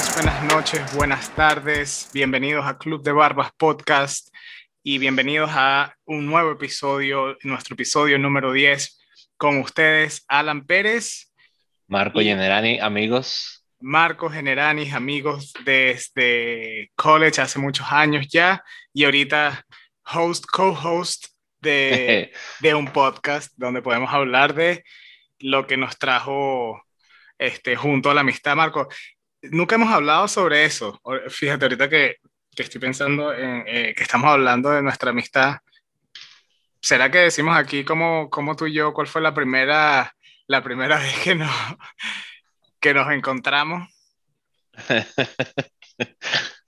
días, buenas noches, buenas tardes. Bienvenidos a Club de Barbas Podcast y bienvenidos a un nuevo episodio, nuestro episodio número 10 con ustedes, Alan Pérez. Marco Generani, amigos. Marco Generani, amigos desde college hace muchos años ya y ahorita host, co-host de, de un podcast donde podemos hablar de lo que nos trajo este, junto a la amistad, Marco. Nunca hemos hablado sobre eso. Fíjate, ahorita que, que estoy pensando en eh, que estamos hablando de nuestra amistad, ¿será que decimos aquí como, como tú y yo, cuál fue la primera, la primera vez que nos, que nos encontramos?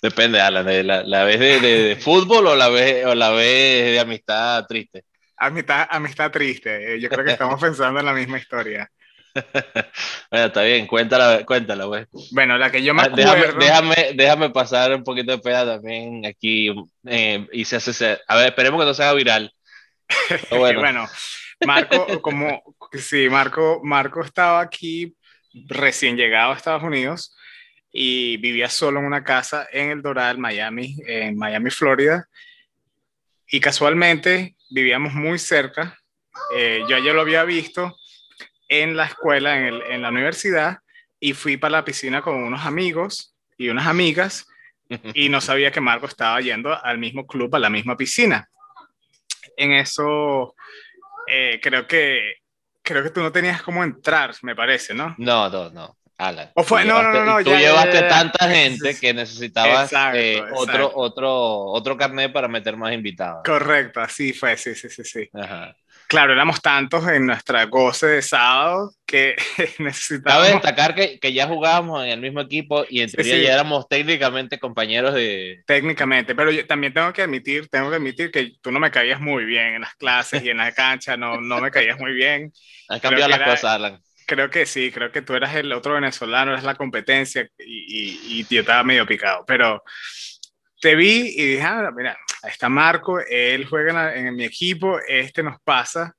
Depende, Alan, la, la vez de, de, fútbol o la vez, o la vez de amistad triste. Amistad, amistad triste. Yo creo que estamos pensando en la misma historia. Bueno, está bien, cuéntala, cuéntala, güey. Bueno, la que yo me acuerdo... Déjame, déjame, pasar un poquito de pena también aquí. Eh, y se hace... A ver, esperemos que no sea viral. Bueno. bueno, Marco, como... Sí, Marco, Marco estaba aquí recién llegado a Estados Unidos y vivía solo en una casa en el Doral, Miami, en Miami, Florida. Y casualmente vivíamos muy cerca. Eh, yo ya lo había visto en la escuela, en, el, en, la universidad, y fui para la piscina con unos amigos y unas amigas, y no sabía que Marco estaba yendo al mismo club, a la misma piscina. En eso, eh, creo que creo que tú no tenías cómo entrar, me parece, ¿no? No, no, no. Alan. O fue, no, no, no, Tú ya, llevaste ya, ya, tanta gente que necesitabas exacto, eh, exacto. otro, otro, otro carnet para meter más invitados. Correcto, así fue, sí, sí, sí, sí. Ajá. Claro, éramos tantos en nuestra goce de sábado que necesitábamos... Cabe destacar que, que, ya jugábamos en el mismo equipo y en teoría sí, sí. ya éramos técnicamente compañeros de... Técnicamente, pero yo también tengo que admitir, tengo que admitir que tú no me caías muy bien en las clases y en la cancha, no, no me caías muy bien. Han cambiado las era, cosas, Alan. Creo que sí, creo que tú eras el otro venezolano, eras la competencia y, y, y yo estaba medio picado, pero te vi y dije, ah, mira, ahí está Marco, él juega en, en, mi equipo, este nos pasa,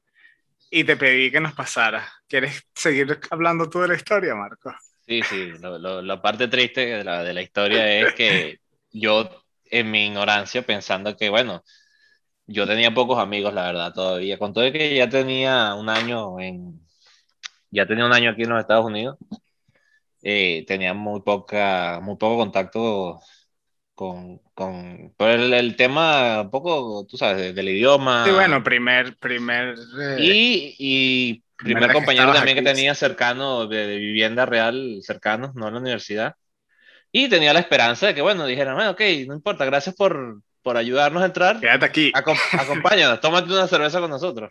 y te pedí que nos pasara. ¿Quieres seguir hablando tú de la historia, Marco? Sí, sí, lo, lo, la parte triste de la, de la historia es que yo, en mi ignorancia, pensando que, bueno, yo tenía pocos amigos, la verdad, todavía, con todo que ya tenía un año en, ya tenía un año aquí en los Estados Unidos, eh, tenía muy poca, muy poco contacto con, con por el, el, tema un poco, tú sabes, del idioma. Sí, bueno, primer, primer... Eh, y, y primer compañero que también aquí. que tenía cercano, de, de, vivienda real, cercano, no en la universidad. Y tenía la esperanza de que, bueno, dijeran, bueno, ok, no importa, gracias por, por ayudarnos a entrar. Quédate aquí. Acom acompáñanos, tómate una cerveza con nosotros.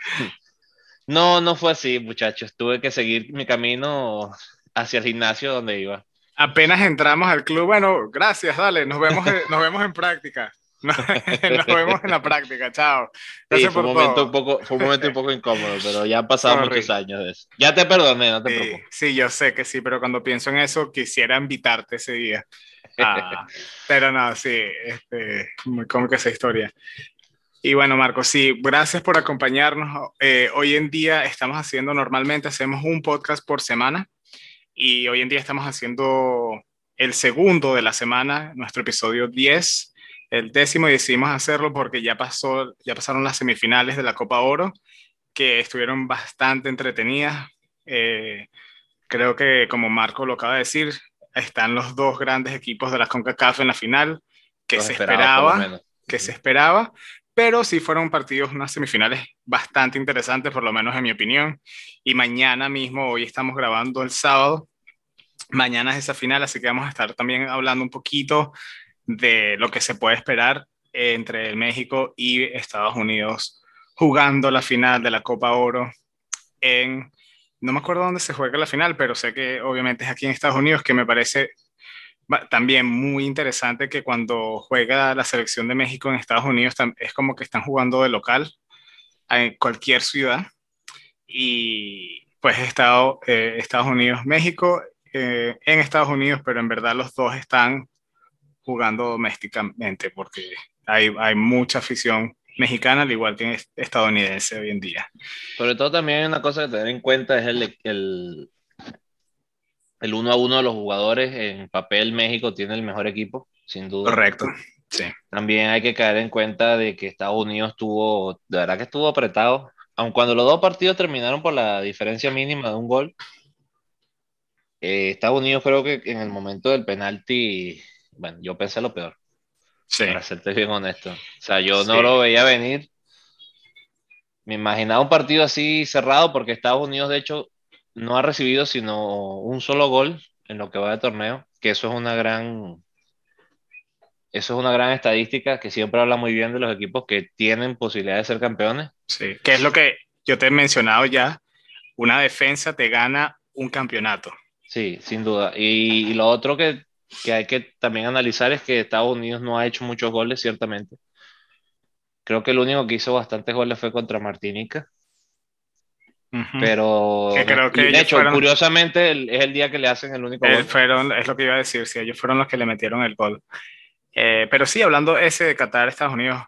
No, no fue así, muchachos. Tuve que seguir mi camino hacia el gimnasio donde iba apenas entramos al club, bueno, gracias, dale, nos vemos, nos vemos en práctica. Nos, nos vemos en la práctica, chao. Gracias sí, fue, por un momento todo. Un poco, fue un momento un poco incómodo, pero ya han pasado Sorry. muchos años de eso. Ya te perdoné, no te sí, preocupes. Sí, yo sé que sí, pero cuando pienso en eso, quisiera invitarte ese día. Ah, pero no, sí, este, muy cómica esa historia. Y bueno, Marco, sí, gracias por acompañarnos. Eh, hoy en día estamos haciendo, normalmente hacemos un podcast por semana y hoy en día estamos haciendo el segundo de la semana, nuestro episodio 10, el décimo, y decidimos hacerlo porque ya, pasó, ya pasaron las semifinales de la Copa Oro, que estuvieron bastante entretenidas. Eh, creo que, como Marco lo acaba de decir, están los dos grandes equipos de la CONCACAF en la final, que los se esperaba, que se esperaba, pero sí fueron partidos, unas semifinales bastante interesantes, por lo menos en mi opinión. Y mañana mismo, hoy estamos grabando el sábado, mañana es esa final, así que vamos a estar también hablando un poquito de lo que se puede esperar entre México y Estados Unidos jugando la final de la Copa Oro en, no me acuerdo dónde se juega la final, pero sé que obviamente es aquí en Estados Unidos, que me parece también muy interesante que cuando juega la selección de México en Estados Unidos es como que están jugando de local en cualquier ciudad y pues estado, eh, Estados Unidos, México, eh, en Estados Unidos, pero en verdad los dos están jugando domésticamente porque hay, hay mucha afición mexicana, al igual que estadounidense hoy en día. Sobre todo también una cosa que tener en cuenta es el, el, el uno a uno de los jugadores, en papel México tiene el mejor equipo, sin duda. Correcto. Sí. También hay que caer en cuenta de que Estados Unidos estuvo, de verdad que estuvo apretado, aun cuando los dos partidos terminaron por la diferencia mínima de un gol. Eh, Estados Unidos creo que en el momento del penalti, bueno, yo pensé lo peor. Sí. Para serte bien honesto. O sea, yo no lo veía venir. Me imaginaba un partido así cerrado porque Estados Unidos, de hecho, no ha recibido sino un solo gol en lo que va de torneo, que eso es una gran, eso es una gran estadística que siempre habla muy bien de los equipos que tienen posibilidad de ser campeones. Sí, que es lo que yo te he mencionado ya, una defensa te gana un campeonato. Sí, sin duda. Y, y lo otro que, que, hay que también analizar es que Estados Unidos no ha hecho muchos goles, ciertamente. Creo que el único que hizo bastantes goles fue contra Martinica. Pero, que creo que de hecho, curiosamente, el, es el día que le hacen el único eh, gol. Fueron, es lo que iba a decir, sí, ellos fueron los que le metieron el gol. Eh, pero sí, hablando ese de Qatar, Estados Unidos,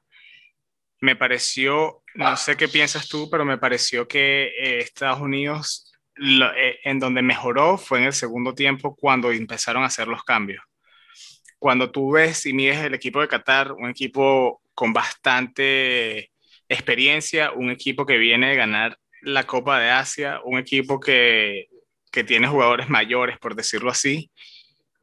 me pareció, no sé qué piensas tú, pero me pareció que eh, Estados Unidos, lo, eh, en donde mejoró fue en el segundo tiempo cuando empezaron a hacer los cambios. Cuando tú ves y mides el equipo de Qatar, un equipo con bastante experiencia, un equipo que viene de ganar la Copa de Asia, un equipo que, que tiene jugadores mayores, por decirlo así,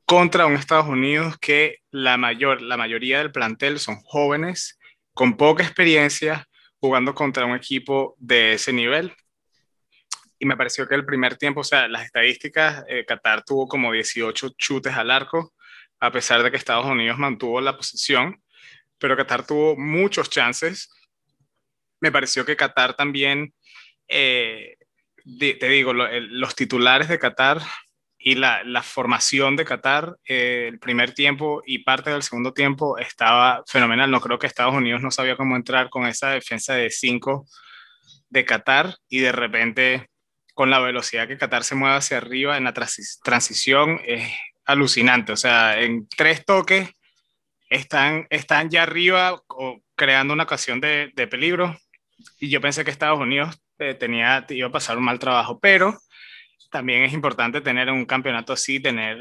contra un Estados Unidos que la, mayor, la mayoría del plantel son jóvenes, con poca experiencia, jugando contra un equipo de ese nivel. Y me pareció que el primer tiempo, o sea, las estadísticas, eh, Qatar tuvo como 18 chutes al arco, a pesar de que Estados Unidos mantuvo la posición, pero Qatar tuvo muchos chances. Me pareció que Qatar también eh, te digo, los titulares de Qatar y la, la formación de Qatar, eh, el primer tiempo y parte del segundo tiempo estaba fenomenal. No creo que Estados Unidos no sabía cómo entrar con esa defensa de 5 de Qatar y de repente con la velocidad que Qatar se mueve hacia arriba en la transi transición es alucinante. O sea, en tres toques están, están ya arriba o creando una ocasión de, de peligro. Y yo pensé que Estados Unidos eh, tenía, iba a pasar un mal trabajo, pero también es importante tener un campeonato así, tener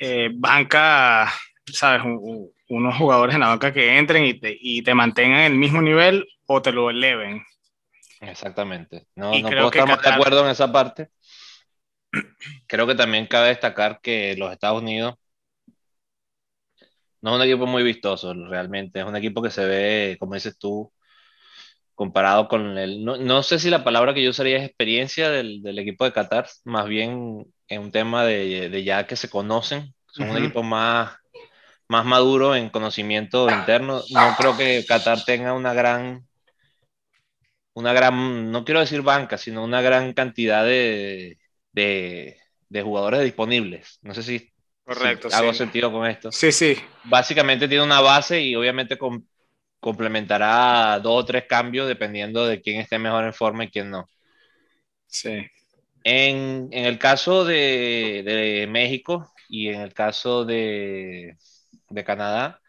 eh, banca, ¿sabes? Un, unos jugadores en la banca que entren y te, y te mantengan el mismo nivel o te lo eleven. Exactamente. No, no puedo estar más de acuerdo en esa parte. Creo que también cabe destacar que los Estados Unidos no es un equipo muy vistoso, realmente. Es un equipo que se ve, como dices tú, comparado con el... No, no, sé si la palabra que yo usaría es experiencia del, del equipo de Qatar, más bien en un tema de, de ya que se conocen, son uh -huh. un equipo más, más maduro en conocimiento interno. No creo que Qatar tenga una gran, una gran, no quiero decir banca, sino una gran cantidad de, de, de jugadores disponibles. No sé si, Correcto, si hago sentido con esto. Sí, sí. Básicamente tiene una base y obviamente con, complementará dos o tres cambios dependiendo de quién esté mejor en forma y quién no. Sí. En, en el caso de, de, México y en el caso de, de, Canadá,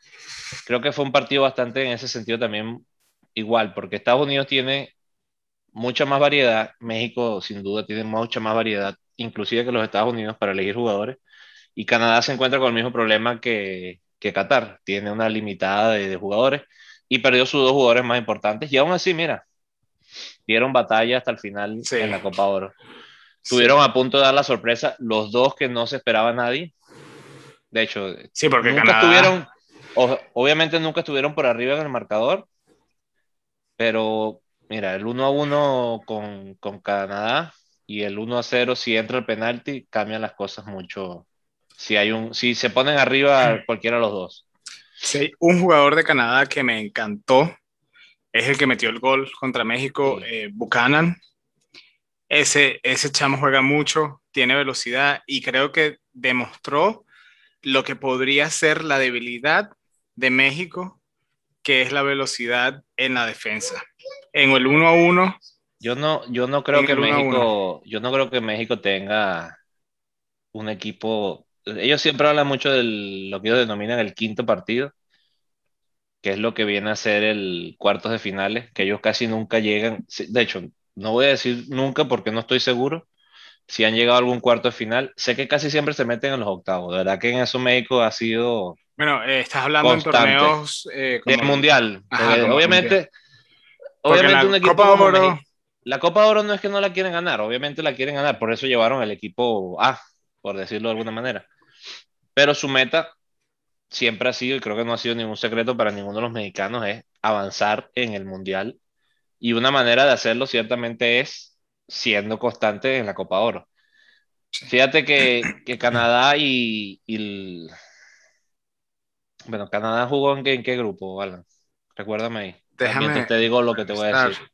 creo que fue un partido bastante en ese sentido también igual, porque Estados Unidos tiene mucha más variedad, México sin duda tiene mucha más variedad, inclusive que los Estados Unidos para elegir jugadores, y Canadá se encuentra con el mismo problema que, que Qatar, tiene una limitada de, de jugadores y perdió sus dos jugadores más importantes. Y aún así, mira, dieron batalla hasta el final sí. en la Copa Oro. Estuvieron sí. a punto de dar la sorpresa los dos que no se esperaba nadie. De hecho, sí, porque nunca Canadá... estuvieron, o, obviamente nunca estuvieron por arriba en el marcador, pero mira, el 1 a 1 con, con Canadá y el 1 a 0 si entra el penalti, cambian las cosas mucho. Si, hay un, si se ponen arriba cualquiera de los dos. Sí, un jugador de Canadá que me encantó es el que metió el gol contra México, eh, Buchanan. Ese, ese chamo juega mucho, tiene velocidad y creo que demostró lo que podría ser la debilidad de México, que es la velocidad en la defensa. En el 1 a 1. Yo no, yo no creo que México, yo no creo que México tenga un equipo ellos siempre hablan mucho de lo que ellos denominan el quinto partido, que es lo que viene a ser el cuartos de finales, que ellos casi nunca llegan. De hecho, no voy a decir nunca porque no estoy seguro. si han llegado a algún cuarto de final. Sé que casi siempre se meten en los octavos. De verdad que en eso México ha sido. Bueno, eh, estás hablando en torneos. Eh, como... mundial. obviamente, obviamente un equipo Copa Oro... La Copa Oro no es que no la quieren ganar, obviamente la quieren ganar, por eso llevaron el equipo A, por decirlo de alguna manera. Pero su meta siempre ha sido, y creo que no ha sido ningún secreto para ninguno de los mexicanos, es avanzar en el Mundial. Y una manera de hacerlo ciertamente es siendo constante en la Copa Oro. Fíjate que, que Canadá y, Bueno, Canadá jugó en qué, grupo, Alan? Recuérdame ahí. Déjame te digo lo que te voy a decir.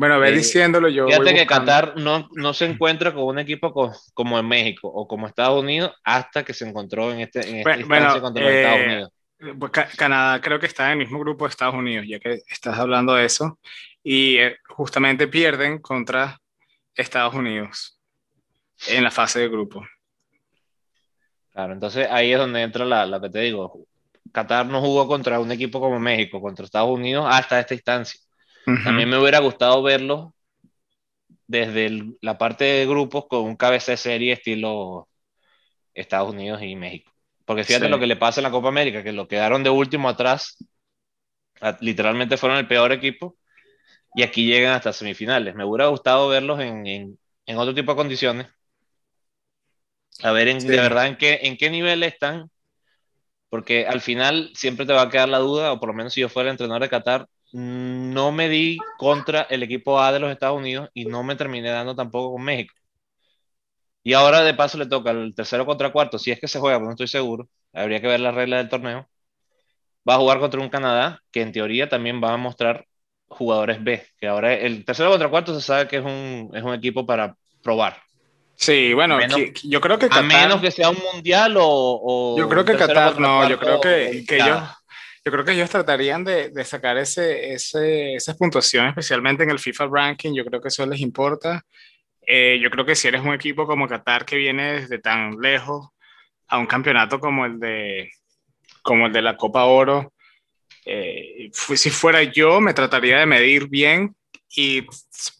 Bueno, ve eh, diciéndolo yo. Fíjate que Qatar no, no, se encuentra con un equipo como en México o como Estados Unidos hasta que se encontró en este en esta bueno, contra los Estados eh, Unidos. Pues, Canadá creo que está en el mismo grupo de Estados Unidos, ya que estás hablando de eso, y eh, justamente pierden contra Estados Unidos en la fase de grupo. Claro, entonces ahí es donde entra la, la que te digo. Qatar no jugó contra un equipo como México, contra Estados Unidos hasta esta instancia. A mí me hubiera gustado verlo desde la parte de grupos con un cabeza de serie estilo Estados Unidos y México. Porque fíjate lo que le pasa en la Copa América, que lo quedaron de último atrás, literalmente fueron el peor equipo, y aquí llegan hasta semifinales. Me hubiera gustado verlos en, en, otro tipo de condiciones. A ver de verdad en qué, en qué nivel están, porque al final siempre te va a quedar la duda, o por lo menos si yo fuera el entrenador de Qatar, no me di contra el equipo A de los Estados Unidos y no me terminé dando tampoco con México. Y ahora de paso le toca el tercero contra cuarto, si es que se juega, pues no estoy seguro, habría que ver las reglas del torneo. Va a jugar contra un Canadá que en teoría también va a mostrar jugadores B, que ahora el tercero contra cuarto se sabe que es un, es un equipo para probar. Sí, bueno, yo creo que Qatar, A menos que sea un mundial o... yo creo que Qatar, no, yo creo que, que ellos, yo creo que ellos tratarían de, de sacar ese, ese, esas puntuaciones, especialmente en el FIFA Ranking, yo creo que eso les importa. Eh, yo creo que si eres un equipo como Qatar que viene desde tan lejos a un campeonato como el de, como el de la Copa Oro, eh, si fuera yo, me trataría de medir bien y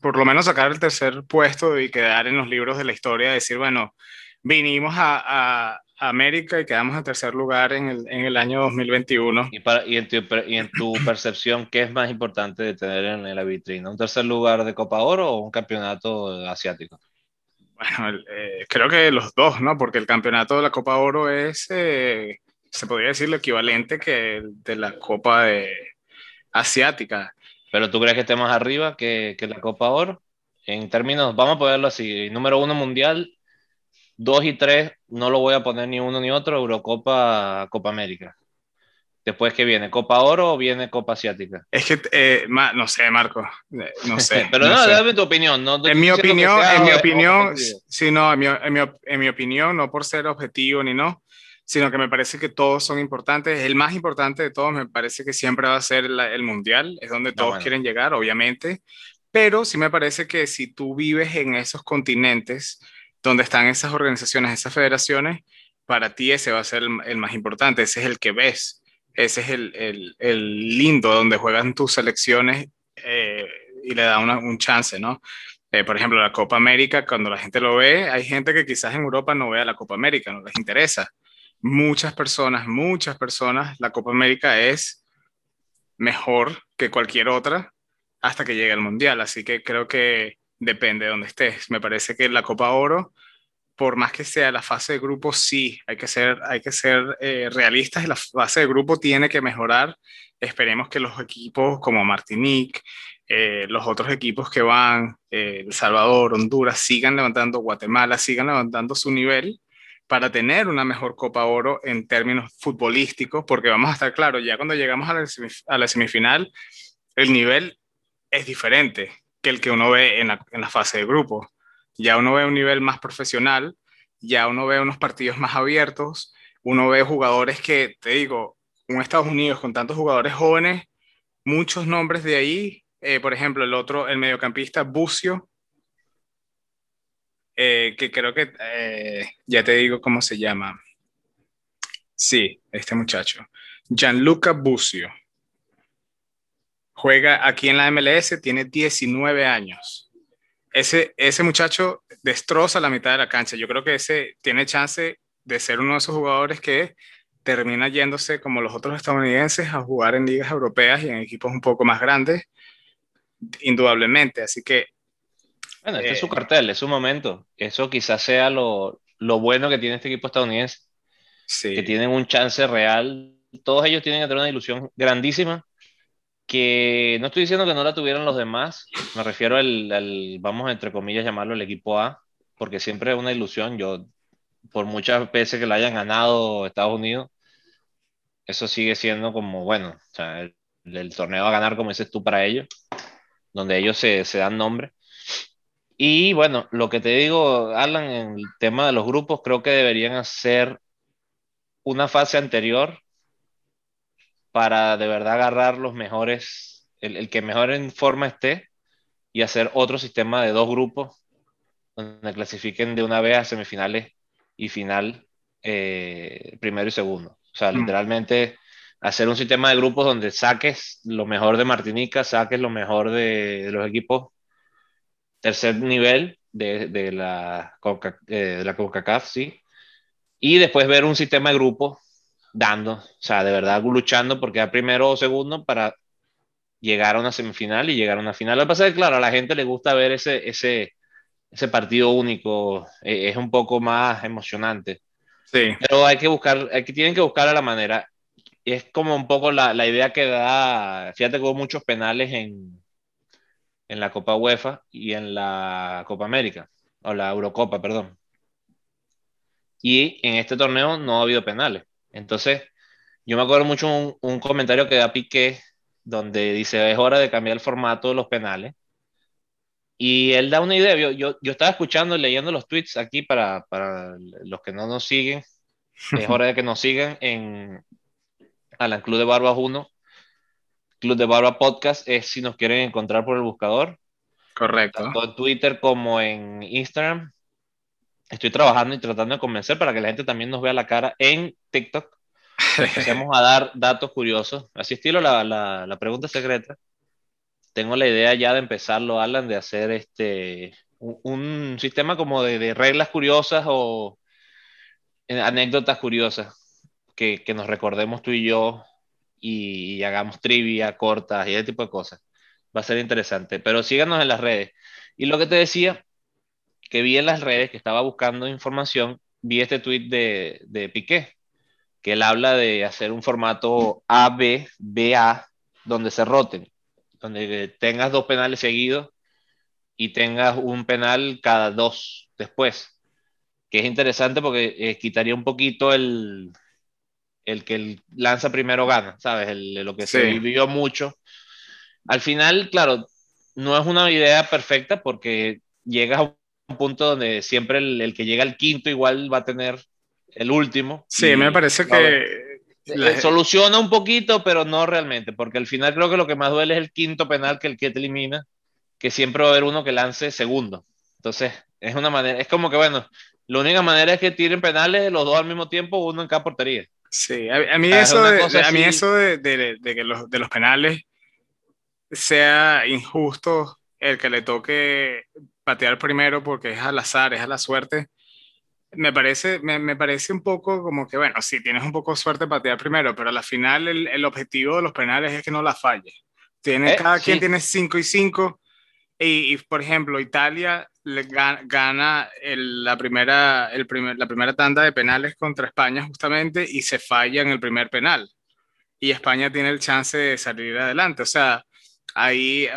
por lo menos sacar el tercer puesto y quedar en los libros de la historia, decir, bueno, vinimos a, a, América y quedamos en tercer lugar en el, en el año 2021. ¿Y, para, y, en tu, y, en tu, percepción, qué es más importante de tener en la vitrina? ¿Un tercer lugar de Copa Oro o un campeonato asiático? Bueno, eh, creo que los dos, ¿no? Porque el campeonato de la Copa Oro es, eh, se podría decir, lo equivalente que de la Copa de, asiática. ¿Pero tú crees que esté más arriba que, que la Copa Oro? En términos, vamos a ponerlo así, número uno mundial, 2 y 3 no lo voy a poner ni uno ni otro, Eurocopa, Copa América. Después, ¿qué viene? ¿Copa Oro o viene Copa Asiática? Es que, eh, no sé, Marco, eh, no sé. Pero no, dame tu opinión. No, en mi opinión, en mi opinión, sí, no, en mi, en, mi, en mi, opinión, no por ser objetivo ni no, sino que me parece que todos son importantes. El más importante de todos me parece que siempre va a ser el Mundial, es donde todos quieren llegar, obviamente, pero sí me parece que si tú vives en esos continentes, donde están esas organizaciones, esas federaciones, para ti ese va a ser el, más importante, ese es el que ves, ese es el, el, lindo donde juegan tus selecciones eh, y le da un chance, ¿no? Eh, por ejemplo, la Copa América, cuando la gente lo ve, hay gente que quizás en Europa no vea la Copa América, no les interesa. Muchas personas, muchas personas, la Copa América es mejor que cualquier otra hasta que llegue al Mundial. Así que creo que depende de dónde estés. Me parece que la Copa Oro, por más que sea la fase de grupo, sí, hay que ser, hay que ser eh, realistas y la fase de grupo tiene que mejorar. Esperemos que los equipos como Martinique, eh, los otros equipos que van, eh, El Salvador, Honduras, sigan levantando, Guatemala, sigan levantando su nivel para tener una mejor Copa Oro en términos futbolísticos, porque vamos a estar claros, ya cuando llegamos a la, a la semifinal, el nivel es diferente que el que uno ve en la, en la fase de grupo. Ya uno ve un nivel más profesional, ya uno ve unos partidos más abiertos, uno ve jugadores que, te digo, un Estados Unidos con tantos jugadores jóvenes, muchos nombres de ahí, eh, por ejemplo, el otro, el mediocampista Bucio, eh, que creo que, eh, ya te digo cómo se llama. Sí, este muchacho. Gianluca Bucio. Juega aquí en la MLS, tiene 19 años. ese, ese muchacho destroza la mitad de la cancha. Yo creo que ese tiene chance de ser uno de esos jugadores que termina yéndose como los otros estadounidenses a jugar en ligas europeas y en equipos un poco más grandes, indudablemente. Así que... Bueno, este es su eh, cartel, es su momento. Eso quizás sea lo, lo bueno que tiene este equipo estadounidense. Sí. Que tienen un chance real. Todos ellos tienen que tener una ilusión grandísima que no estoy diciendo que no la tuvieran los demás, me refiero al, vamos entre comillas llamarlo el equipo A, porque siempre es una ilusión, yo por muchas veces que la hayan ganado Estados Unidos, eso sigue siendo como, bueno, sea, el, torneo a ganar, como dices tú, para ellos, donde ellos se, se dan nombre. Y bueno, lo que te digo, Alan, en el tema de los grupos, creo que deberían hacer una fase anterior para de verdad agarrar los mejores, el, el, que mejor en forma esté y hacer otro sistema de dos grupos donde clasifiquen de una vez a semifinales y final eh, primero y segundo. O sea, mm. literalmente hacer un sistema de grupos donde saques lo mejor de Martinica, saques lo mejor de, los equipos tercer nivel de, de la, Coca, eh, de la CONCACAF, sí. Y después ver un sistema de grupos dando, o sea, de verdad luchando porque quedar primero o segundo para llegar a una semifinal y llegar a una final. Lo que pasa es que, claro, a la gente le gusta ver ese, ese, ese partido único eh, es un poco más emocionante. Sí. Pero hay que buscar, hay que, tienen que buscar a la manera. Es como un poco la, la idea que da, fíjate que hubo muchos penales en, en la Copa UEFA y en la Copa América, o la Eurocopa, perdón. Y en este torneo no ha habido penales. Entonces, yo me acuerdo mucho un, un comentario que da Piqué, donde dice, es hora de cambiar el formato de los penales y él da una idea. Yo, yo, yo estaba escuchando y leyendo los tweets aquí para, para, los que no nos siguen. Es hora de que nos sigan en Alan Club de Barbas 1. Club de Barba Podcast es si nos quieren encontrar por el buscador. Correcto. Tanto en Twitter como en Instagram. Estoy trabajando y tratando de convencer para que la gente también nos vea la cara en TikTok. Empecemos a dar datos curiosos. Así estilo la, la, la pregunta secreta tengo la idea ya de empezarlo, Alan, de hacer este un, sistema como de, reglas curiosas o eh, anécdotas curiosas que, nos recordemos tú y yo y, hagamos trivia cortas y ese tipo de cosas. Va a ser interesante, pero síganos en las redes. Y lo que te decía, que vi en las redes, que estaba buscando información, vi este tweet de, de Piqué, que él habla de hacer un formato A-B-B-A, donde se roten donde tengas dos penales seguidos y tengas un penal cada dos después, que es interesante porque eh, quitaría un poquito el, el que el lanza primero gana, ¿sabes? lo que se vivió mucho. Al final, claro, no es una idea perfecta porque llegas a un punto donde siempre el, que llega al quinto igual va a tener el último. Sí, me parece que eh, soluciona un poquito, pero no realmente, porque al final creo que lo que más duele es el quinto penal que el que te elimina, que siempre va a haber uno que lance segundo. Entonces, es una manera, es como que bueno, la única manera es que tiren penales los dos al mismo tiempo, uno en cada portería. Sí, a, mí, eso de, a mí eso de, de, de, que los, de los penales sea injusto el que le toque patear primero porque es al azar, es a la suerte me parece, me, me, parece un poco como que, bueno, sí, tienes un poco de suerte patear primero, pero al final el, el, objetivo de los penales es que no la falle. Tiene, eh, cada quien tiene 5 y 5. Y, y, por ejemplo, Italia le gana, gana el, la, primera, el primer, la primera tanda de penales contra España justamente y se falla en el primer penal. Y España tiene el chance de salir adelante. O sea, ahí,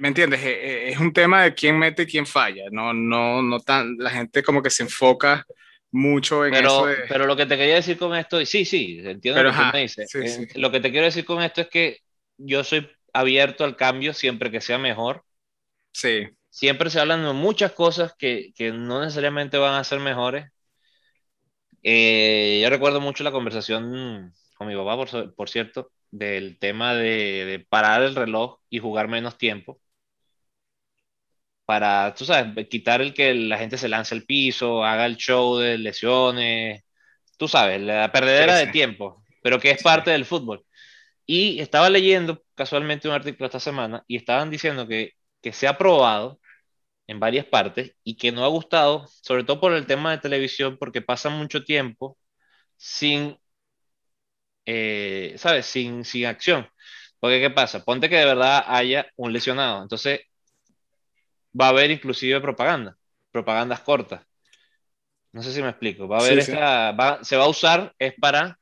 ¿me entiendes? E, e, es un tema de quién mete y quién falla, no, no, no tan, la gente como que se enfoca mucho en pero, eso. Pero lo que te quería decir con esto, sí, sí, entiendo lo que tú me dices. Eh, lo que te quiero decir con esto es que yo soy abierto al cambio siempre que sea mejor. Sí. Siempre se hablan de muchas cosas que, que no necesariamente van a ser mejores. Eh, yo recuerdo mucho la conversación con mi papá, por, por cierto, del tema de, parar el reloj y jugar menos tiempo. Para, tú sabes, quitar el que la gente se lance al piso, haga el show de lesiones, tú sabes, la perdedera de tiempo, pero que es parte del fútbol. Y estaba leyendo casualmente un artículo esta semana y estaban diciendo que, que se ha probado en varias partes y que no ha gustado, sobre todo por el tema de televisión, porque pasa mucho tiempo sin, eh, ¿sabes? Sin, sin acción. Porque, ¿qué pasa? Ponte que de verdad haya un lesionado. Entonces, va a haber inclusive propaganda, propagandas cortas. No sé si me explico. Va a haber esta, se va a usar es para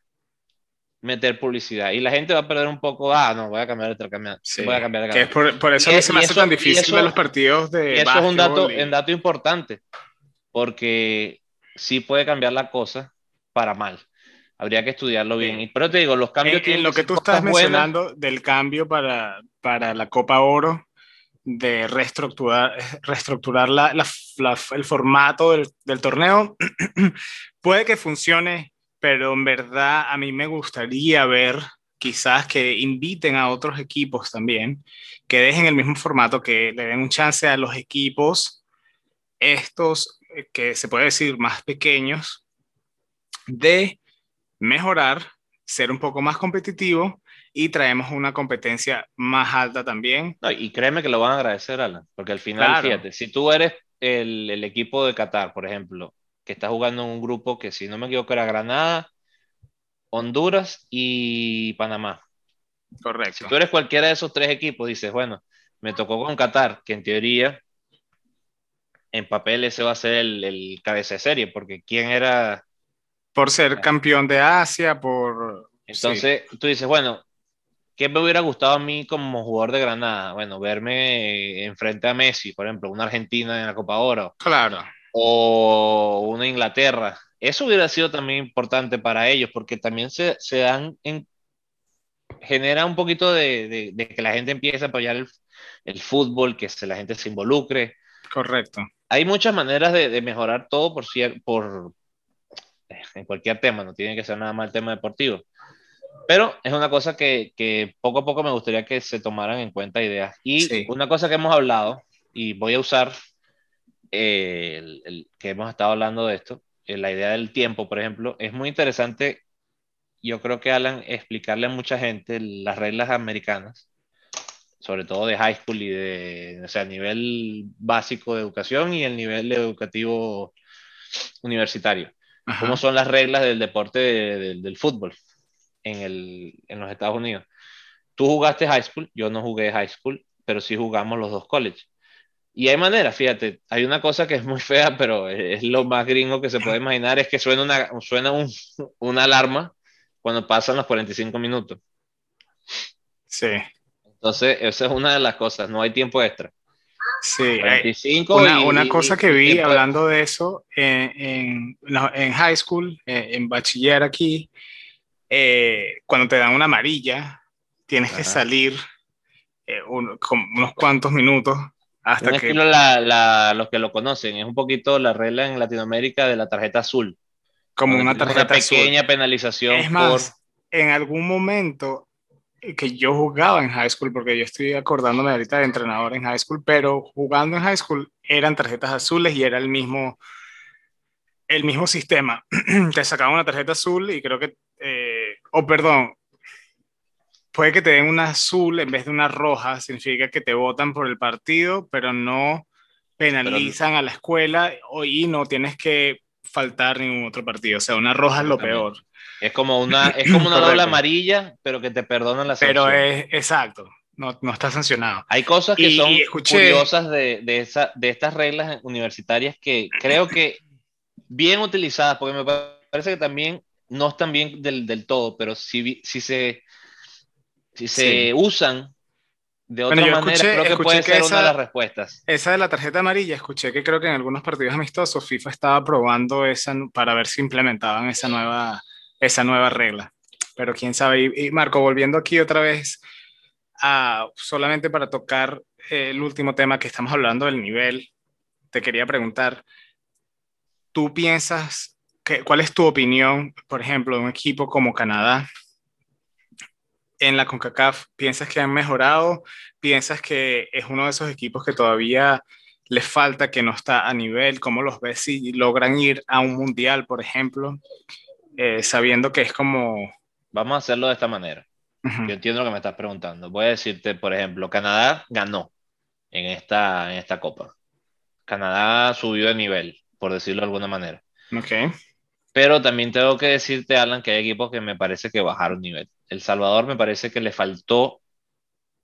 meter publicidad y la gente va a perder un poco, ah, no, voy a cambiar de cambiar, voy a cambiar de por, eso a mí se me hace tan difícil los partidos de eso es un dato, un dato importante, porque sí puede cambiar la cosa para mal. Habría que estudiarlo bien. Pero te digo, los cambios... En, lo que tú estás mencionando del cambio para, para la Copa Oro, de reestructurar, reestructurar la, el formato del, del torneo, puede que funcione pero en verdad a mí me gustaría ver quizás que inviten a otros equipos también, que dejen el mismo formato, que le den un chance a los equipos, estos eh, que se puede decir más pequeños, de mejorar, ser un poco más competitivo y traemos una competencia más alta también. y créeme que lo van a agradecer, Alan, porque al final, fíjate, si tú eres el, el, equipo de Qatar, por ejemplo, que está jugando en un grupo que, si no me equivoco, era Granada, Honduras y Panamá. Correcto. Si tú eres cualquiera de esos tres equipos, dices, bueno, me tocó con Qatar, que en teoría, en papel ese va a ser el, el cabeza de serie, porque ¿quién era? Por ser campeón de Asia, por... Entonces, tú dices, bueno, ¿qué me hubiera gustado a mí como jugador de Granada? Bueno, verme enfrente a Messi, por ejemplo, una Argentina en la Copa Oro. Claro o una Inglaterra. Eso hubiera sido también importante para ellos, porque también se, se dan en, genera un poquito de, de, que la gente empiece a apoyar el, el, fútbol, que se, la gente se involucre. Correcto. Hay muchas maneras de, de mejorar todo por, por en cualquier tema, no tiene que ser nada más el tema deportivo. Pero es una cosa que, que, poco a poco me gustaría que se tomaran en cuenta ideas. Y una cosa que hemos hablado, y voy a usar el, que hemos estado hablando de esto, eh, la idea del tiempo, por ejemplo, es muy interesante. Yo creo que Alan, explicarle a mucha gente las reglas americanas, sobre todo de high school y de, o sea, nivel básico de educación y el nivel educativo universitario. ¿Cómo son las reglas del deporte del fútbol en, el, en los Estados Unidos? Tú jugaste high school, yo no jugué high school, pero sí jugamos los dos college. Y hay maneras, fíjate, hay una cosa que es muy fea, pero es lo más gringo que se puede imaginar, es que suena una, suena un, una alarma cuando pasan los 45 minutos. Sí. Entonces, esa es una de las cosas, no hay tiempo extra. Sí, 45 una, una cosa que vi hablando de eso en, en, high school, eh, en bachiller aquí, eh, cuando te dan una amarilla, tienes que salir eh, unos cuantos minutos hasta que... los que lo conocen, es un poquito la regla en Latinoamérica de la tarjeta azul. Como una tarjeta una pequeña penalización. Es más, en algún momento que yo jugaba en high school, porque yo estoy acordándome ahorita de entrenador en high school, pero jugando en high school eran tarjetas azules y era el mismo, el mismo sistema. Te sacaban una tarjeta azul y creo que, eh, o oh, perdón, puede que te den una azul en vez de una roja, significa que te votan por el partido, pero no penalizan a la escuela y no tienes que faltar ningún otro partido. O sea, una roja es lo peor. Es como una, es como una doble amarilla, pero que te perdonan la sanción. Pero es exacto, no, no está sancionado. Hay cosas que son curiosas de, de, esa, de estas reglas universitarias que creo que bien utilizadas, porque me parece que también no están bien del, del todo, pero sí, sí se si se usan de otra manera, creo que puede ser una de las respuestas. Esa de la tarjeta amarilla, escuché que creo que en algunos partidos amistosos FIFA estaba probando esa para ver si implementaban esa nueva, esa nueva regla. Pero quién sabe. Y, Marco, volviendo aquí otra vez, a, solamente para tocar el último tema que estamos hablando del nivel, te quería preguntar, ¿tú piensas, que, cuál es tu opinión, por ejemplo, de un equipo como Canadá, en la CONCACAF, ¿piensas que han mejorado? ¿Piensas que es uno de esos equipos que todavía les falta, que no está a nivel? ¿Cómo los ves si logran ir a un mundial, por ejemplo? Eh, sabiendo que es como... Vamos a hacerlo de esta manera. Yo entiendo lo que me estás preguntando. Voy a decirte, por ejemplo, Canadá ganó en esta, en esta copa. Canadá subió de nivel, por decirlo de alguna manera. Ok. Pero también tengo que decirte, Alan, que hay equipos que me parece que bajaron nivel. El Salvador me parece que le faltó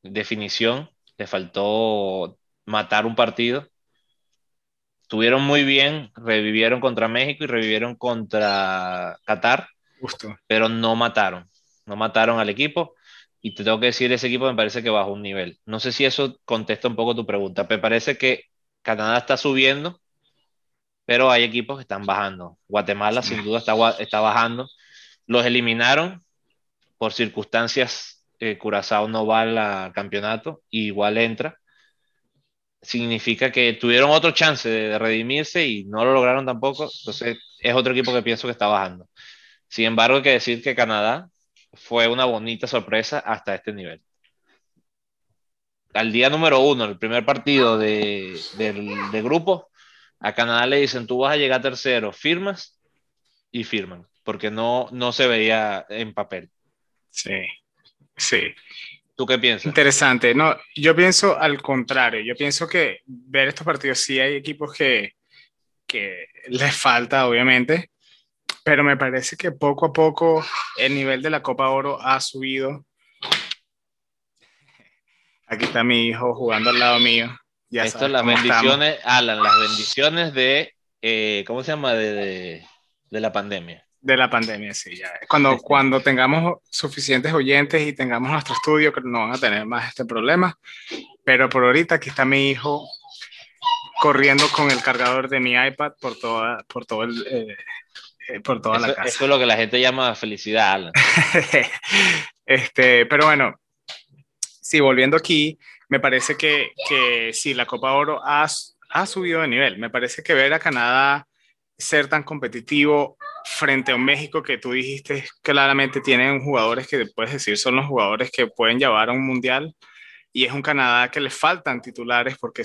definición, le faltó matar un partido. Estuvieron muy bien, revivieron contra México y revivieron contra Qatar, Justo. pero no mataron, no mataron al equipo. Y te tengo que decir, ese equipo me parece que bajó un nivel. No sé si eso contesta un poco tu pregunta. Me parece que Canadá está subiendo, pero hay equipos que están bajando. Guatemala sin duda está, está bajando. Los eliminaron por circunstancias. Eh, Curazao no va al campeonato, igual entra. Significa que tuvieron otro chance de, redimirse y no lo lograron tampoco. Entonces es otro equipo que pienso que está bajando. Sin embargo, hay que decir que Canadá fue una bonita sorpresa hasta este nivel. Al día número uno, el primer partido de, de, de grupo, a Canadá le dicen, tú vas a llegar tercero, firmas y firman, porque no, no se veía en papel. Sí, sí. ¿Tú qué piensas? Interesante. No, yo pienso al contrario. Yo pienso que ver estos partidos sí hay equipos que, que les falta, obviamente, pero me parece que poco a poco el nivel de la Copa Oro ha subido. Aquí está mi hijo jugando al lado mío. Ya Esto las bendiciones, estamos. Alan, las bendiciones de, eh, ¿cómo se llama? De, de, de, la pandemia. De la pandemia, sí, ya. Cuando, sí. cuando tengamos suficientes oyentes y tengamos nuestro estudio, que no van a tener más este problema. Pero por ahorita aquí está mi hijo corriendo con el cargador de mi iPad por, toda, por todo el... Eh, por toda eso, la casa. Eso es lo que la gente llama felicidad, Alan. este, pero bueno, sí, volviendo aquí, me parece que, que sí, la Copa Oro ha, ha subido de nivel. Me parece que ver a Canadá ser tan competitivo frente a un México que tú dijiste claramente tienen jugadores que puedes decir son los jugadores que pueden llevar a un mundial y es un Canadá que le faltan titulares porque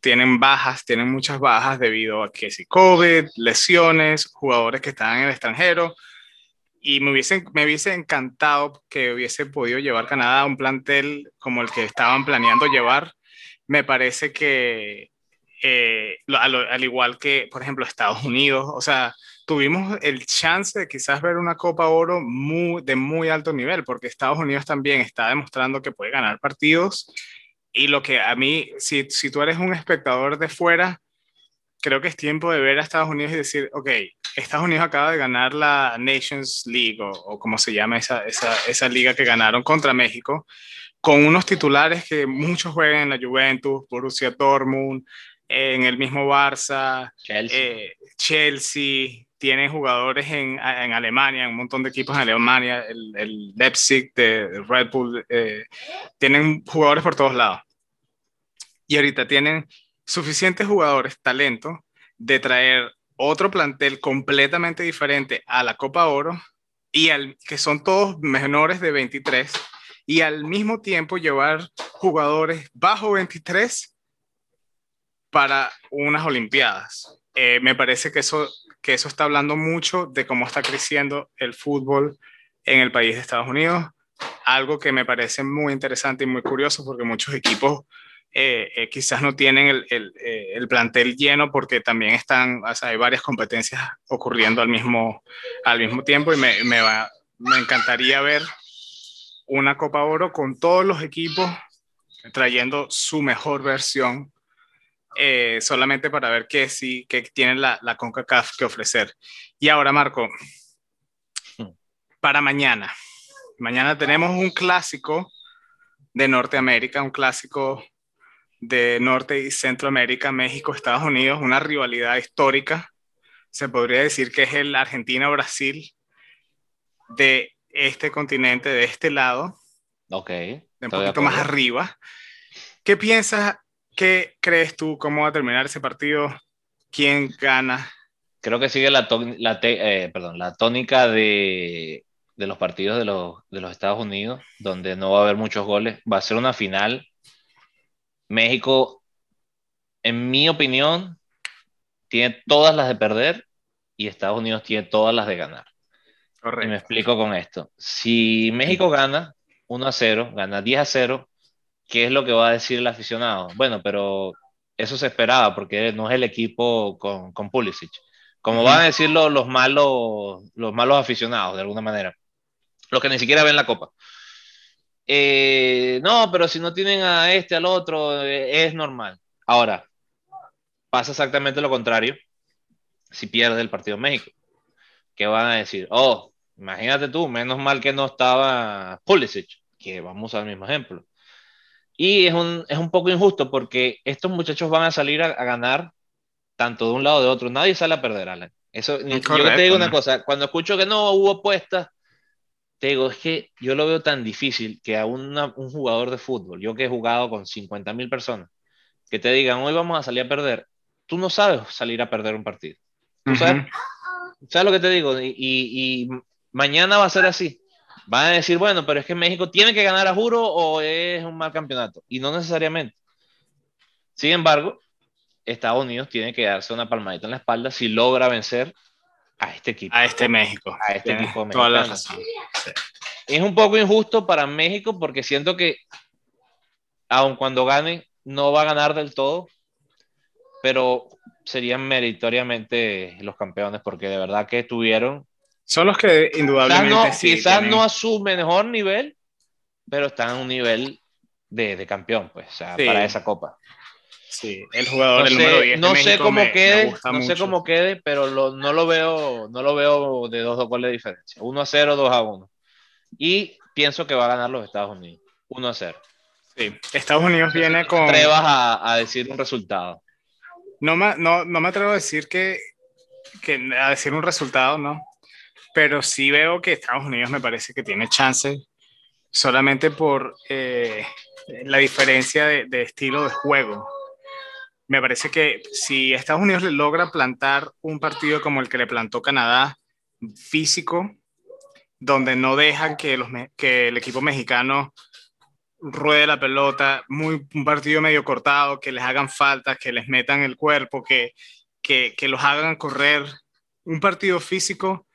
tienen bajas, tienen muchas bajas debido a que si COVID, lesiones, jugadores que están en el extranjero. Y me hubiese, me hubiese encantado que hubiese podido llevar Canadá a un plantel como el que estaban planeando llevar. Me parece que, eh, al, al igual que, por ejemplo, Estados Unidos, o sea, tuvimos el chance de quizás ver una Copa Oro muy, de muy alto nivel, porque Estados Unidos también está demostrando que puede ganar partidos. Y lo que a mí, si, si tú eres un espectador de fuera, creo que es tiempo de ver a Estados Unidos y decir, ok, Estados Unidos acaba de ganar la Nations League o, o como se llama esa, esa, esa, liga que ganaron contra México, con unos titulares que muchos juegan en la Juventus, Borussia Dortmund, en el mismo Barça, Chelsea, eh, Chelsea tienen jugadores en, en, Alemania, un montón de equipos en Alemania, el, el Leipzig de Red Bull, eh, tienen jugadores por todos lados. Y ahorita tienen suficientes jugadores, talento, de traer otro plantel completamente diferente a la Copa Oro, y al, que son todos menores de 23, y al mismo tiempo llevar jugadores bajo 23 para unas Olimpiadas. Eh, me parece que eso que eso está hablando mucho de cómo está creciendo el fútbol en el país de Estados Unidos, algo que me parece muy interesante y muy curioso porque muchos equipos eh, eh, quizás no tienen el, el, eh, el, plantel lleno porque también están, o hay varias competencias ocurriendo al mismo, al mismo tiempo y me, me, va, me encantaría ver una Copa Oro con todos los equipos trayendo su mejor versión eh, solamente para ver qué sí, qué tiene la, la CONCACAF que ofrecer. Y ahora, Marco, para mañana. Mañana tenemos un clásico de Norteamérica, un clásico de Norte y Centroamérica, México, Estados Unidos, una rivalidad histórica. Se podría decir que es el Argentina-Brasil de este continente, de este lado. Ok. De un poquito más arriba. ¿Qué piensas ¿Qué crees tú? ¿Cómo va a terminar ese partido? ¿Quién gana? Creo que sigue la, la, eh, perdón, la tónica de, de los partidos de los, de los, Estados Unidos, donde no va a haber muchos goles. Va a ser una final. México, en mi opinión, tiene todas las de perder y Estados Unidos tiene todas las de ganar. Correcto. Y me explico con esto. Si México gana 1 a 0, gana 10 a 0, ¿qué es lo que va a decir el aficionado? Bueno, pero eso se esperaba porque no es el equipo con, con Pulisic. Como van a decir los, malos, los malos aficionados, de alguna manera. Los que ni siquiera ven la copa. Eh, no, pero si no tienen a este, al otro, eh, es normal. Ahora, pasa exactamente lo contrario si pierde el partido México. ¿Qué van a decir? Oh, imagínate tú, menos mal que no estaba Pulisic, que vamos al mismo ejemplo. Y es un, es un poco injusto porque estos muchachos van a salir a, ganar tanto de un lado o de otro. Nadie sale a perder, Alan. Eso, yo te digo una cosa, cuando escucho que no hubo apuestas, te digo, es que yo lo veo tan difícil que a un jugador de fútbol, yo que he jugado con 50 mil personas, que te digan, hoy vamos a salir a perder, tú no sabes salir a perder un partido. ¿Tú sabes? ¿Sabes lo que te digo? Y, y, mañana va a ser así. Van a decir, bueno, pero es que México tiene que ganar a juro o es un mal campeonato. Y no necesariamente. Sin embargo, Estados Unidos tiene que darse una palmadita en la espalda si logra vencer a este equipo. A este México. A este equipo mexicano. Es un poco injusto para México porque siento que, aun cuando gane, no va a ganar del todo, pero serían meritoriamente los campeones porque de verdad que tuvieron. Son los que indudablemente quizás no, a su mejor nivel, pero están en un nivel de, de campeón, pues, o sea, para esa copa. Sí, el jugador no número 10 No sé cómo quede, no sé cómo quede, pero no lo veo, no lo veo de dos, dos goles de diferencia. 1 a 0, 2 a 1. Y pienso que va a ganar los Estados Unidos. 1 a 0. Sí, Estados Unidos viene con. Atrevas a, a decir un resultado. No me, no, no me atrevo a decir que, que, a decir un resultado, ¿no? Pero sí veo que Estados Unidos me parece que tiene chance solamente por eh, la diferencia de, de, estilo de juego. Me parece que si Estados Unidos le logra plantar un partido como el que le plantó Canadá, físico, donde no dejan que, los, que el equipo mexicano ruede la pelota, muy, un partido medio cortado, que les hagan faltas, que les metan el cuerpo, que, que, que, los hagan correr. Un partido físico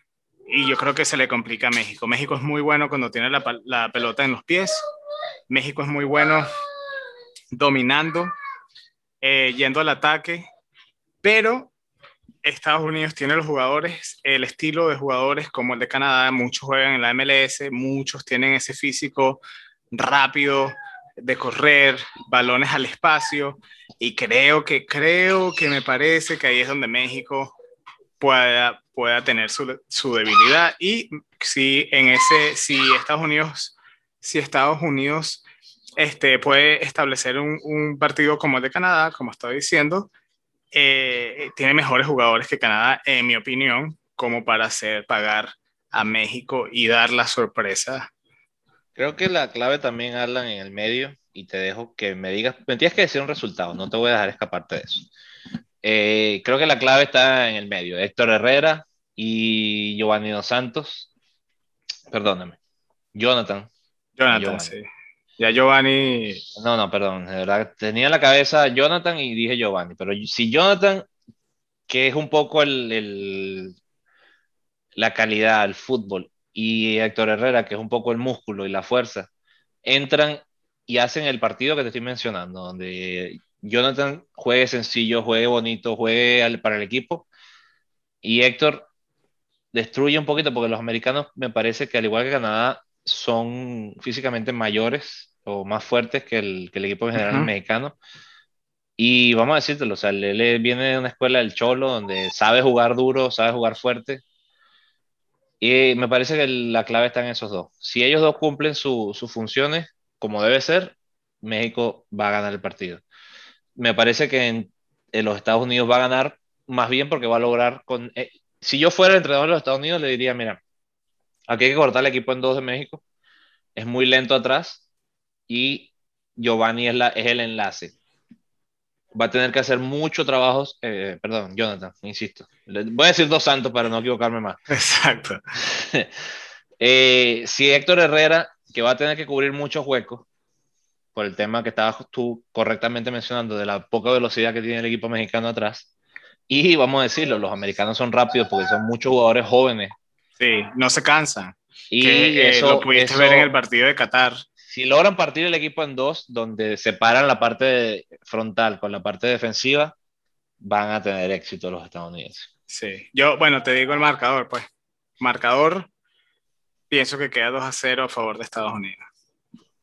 y yo creo que se le complica a México. México es muy bueno cuando tiene la, la pelota en los pies. México es muy bueno dominando, eh, yendo al ataque, pero Estados Unidos tiene los jugadores, el estilo de jugadores como el de Canadá, muchos juegan en la MLS, muchos tienen ese físico rápido, de correr, balones al espacio, y creo que, creo que me parece que ahí es donde México pueda, pueda tener su, su debilidad. Y si en ese, si Estados Unidos, si Estados Unidos este, puede establecer un, un partido como el de Canadá, como estoy diciendo, eh, tiene mejores jugadores que Canadá, en mi opinión, como para hacer pagar a México y dar la sorpresa Creo que la clave también, Alan, en el medio, y te dejo que me digas, me tienes que decir un resultado, no te voy a dejar escaparte de eso. Eh, creo que la clave está en el medio, Héctor Herrera y Giovanni Dos Santos. Perdóname, Jonathan. Jonathan, sí. Ya Giovanni. No, no, perdón, de verdad, tenía en la cabeza Jonathan y dije Giovanni, pero si Jonathan, que es un poco el, el la calidad, el fútbol, y Héctor Herrera, que es un poco el músculo y la fuerza, entran y hacen el partido que te estoy mencionando, donde Jonathan juegue sencillo, juegue bonito, juegue para el equipo, y Héctor destruye un poquito, porque los americanos me parece que al igual que Canadá, son físicamente mayores o más fuertes que el, que el equipo en general mexicano. Y vamos a decírtelo, o sea, él viene de una escuela del Cholo donde sabe jugar duro, sabe jugar fuerte, y me parece que la clave está en esos dos. Si ellos dos cumplen sus funciones como debe ser, México va a ganar el partido. Me parece que en, los Estados Unidos va a ganar más bien porque va a lograr con... Eh, si yo fuera el entrenador de los Estados Unidos, le diría, mira, aquí hay que cortar el equipo en dos de México. Es muy lento atrás y Giovanni es, la, es el enlace va a tener que hacer mucho trabajo, eh, perdón, Jonathan, insisto. Voy a decir dos santos para no equivocarme más. Exacto. eh, si Héctor Herrera, que va a tener que cubrir muchos huecos, por el tema que estabas tú correctamente mencionando, de la poca velocidad que tiene el equipo mexicano atrás, y vamos a decirlo, los americanos son rápidos porque son muchos jugadores jóvenes. Sí, no se cansan. Y eso, lo pudiste ver en el partido de Qatar. si logran partir el equipo en dos, donde separan la parte frontal con la parte defensiva, van a tener éxito los estadounidenses. Sí, yo, bueno, te digo el marcador, pues. Marcador, pienso que queda 2 a 0 a favor de Estados Unidos.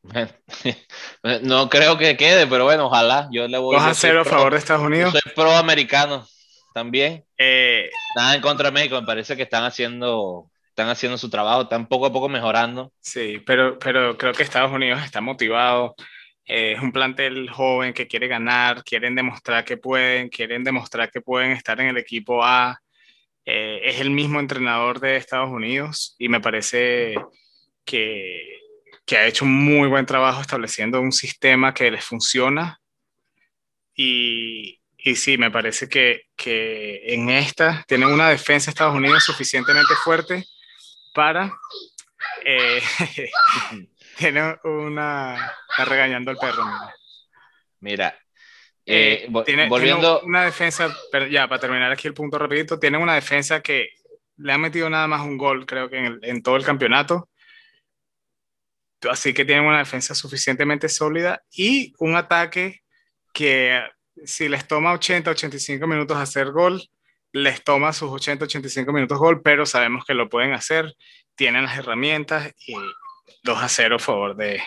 No creo que quede, pero bueno, ojalá. Yo le voy 2 a 0 a favor de Estados Unidos. soy pro americano también. Eh, Nada en contra de México, me parece que están haciendo, están haciendo su trabajo, están poco a poco mejorando. Sí, pero, pero creo que Estados Unidos está motivado. Eh, es un plantel joven que quiere ganar, quieren demostrar que pueden, quieren demostrar que pueden estar en el equipo A. Eh, es el mismo entrenador de Estados Unidos y me parece que, que ha hecho un muy buen trabajo estableciendo un sistema que les funciona. Y, y sí, me parece que, que en esta tienen una defensa de Estados Unidos suficientemente fuerte para... Eh, tiene una... Está regañando al perro, mira. Mira, Eh, eh, tiene, volviendo, tiene una defensa, pero ya para terminar aquí el punto rapidito, tiene una defensa que le han metido nada más un gol, creo que en, el- en todo el campeonato. Así que tienen una defensa suficientemente sólida y un ataque que si les toma 80, 85 minutos hacer gol, les toma sus 80, 85 minutos gol, pero sabemos que lo pueden hacer, tienen las herramientas y 2 a 0 a favor de,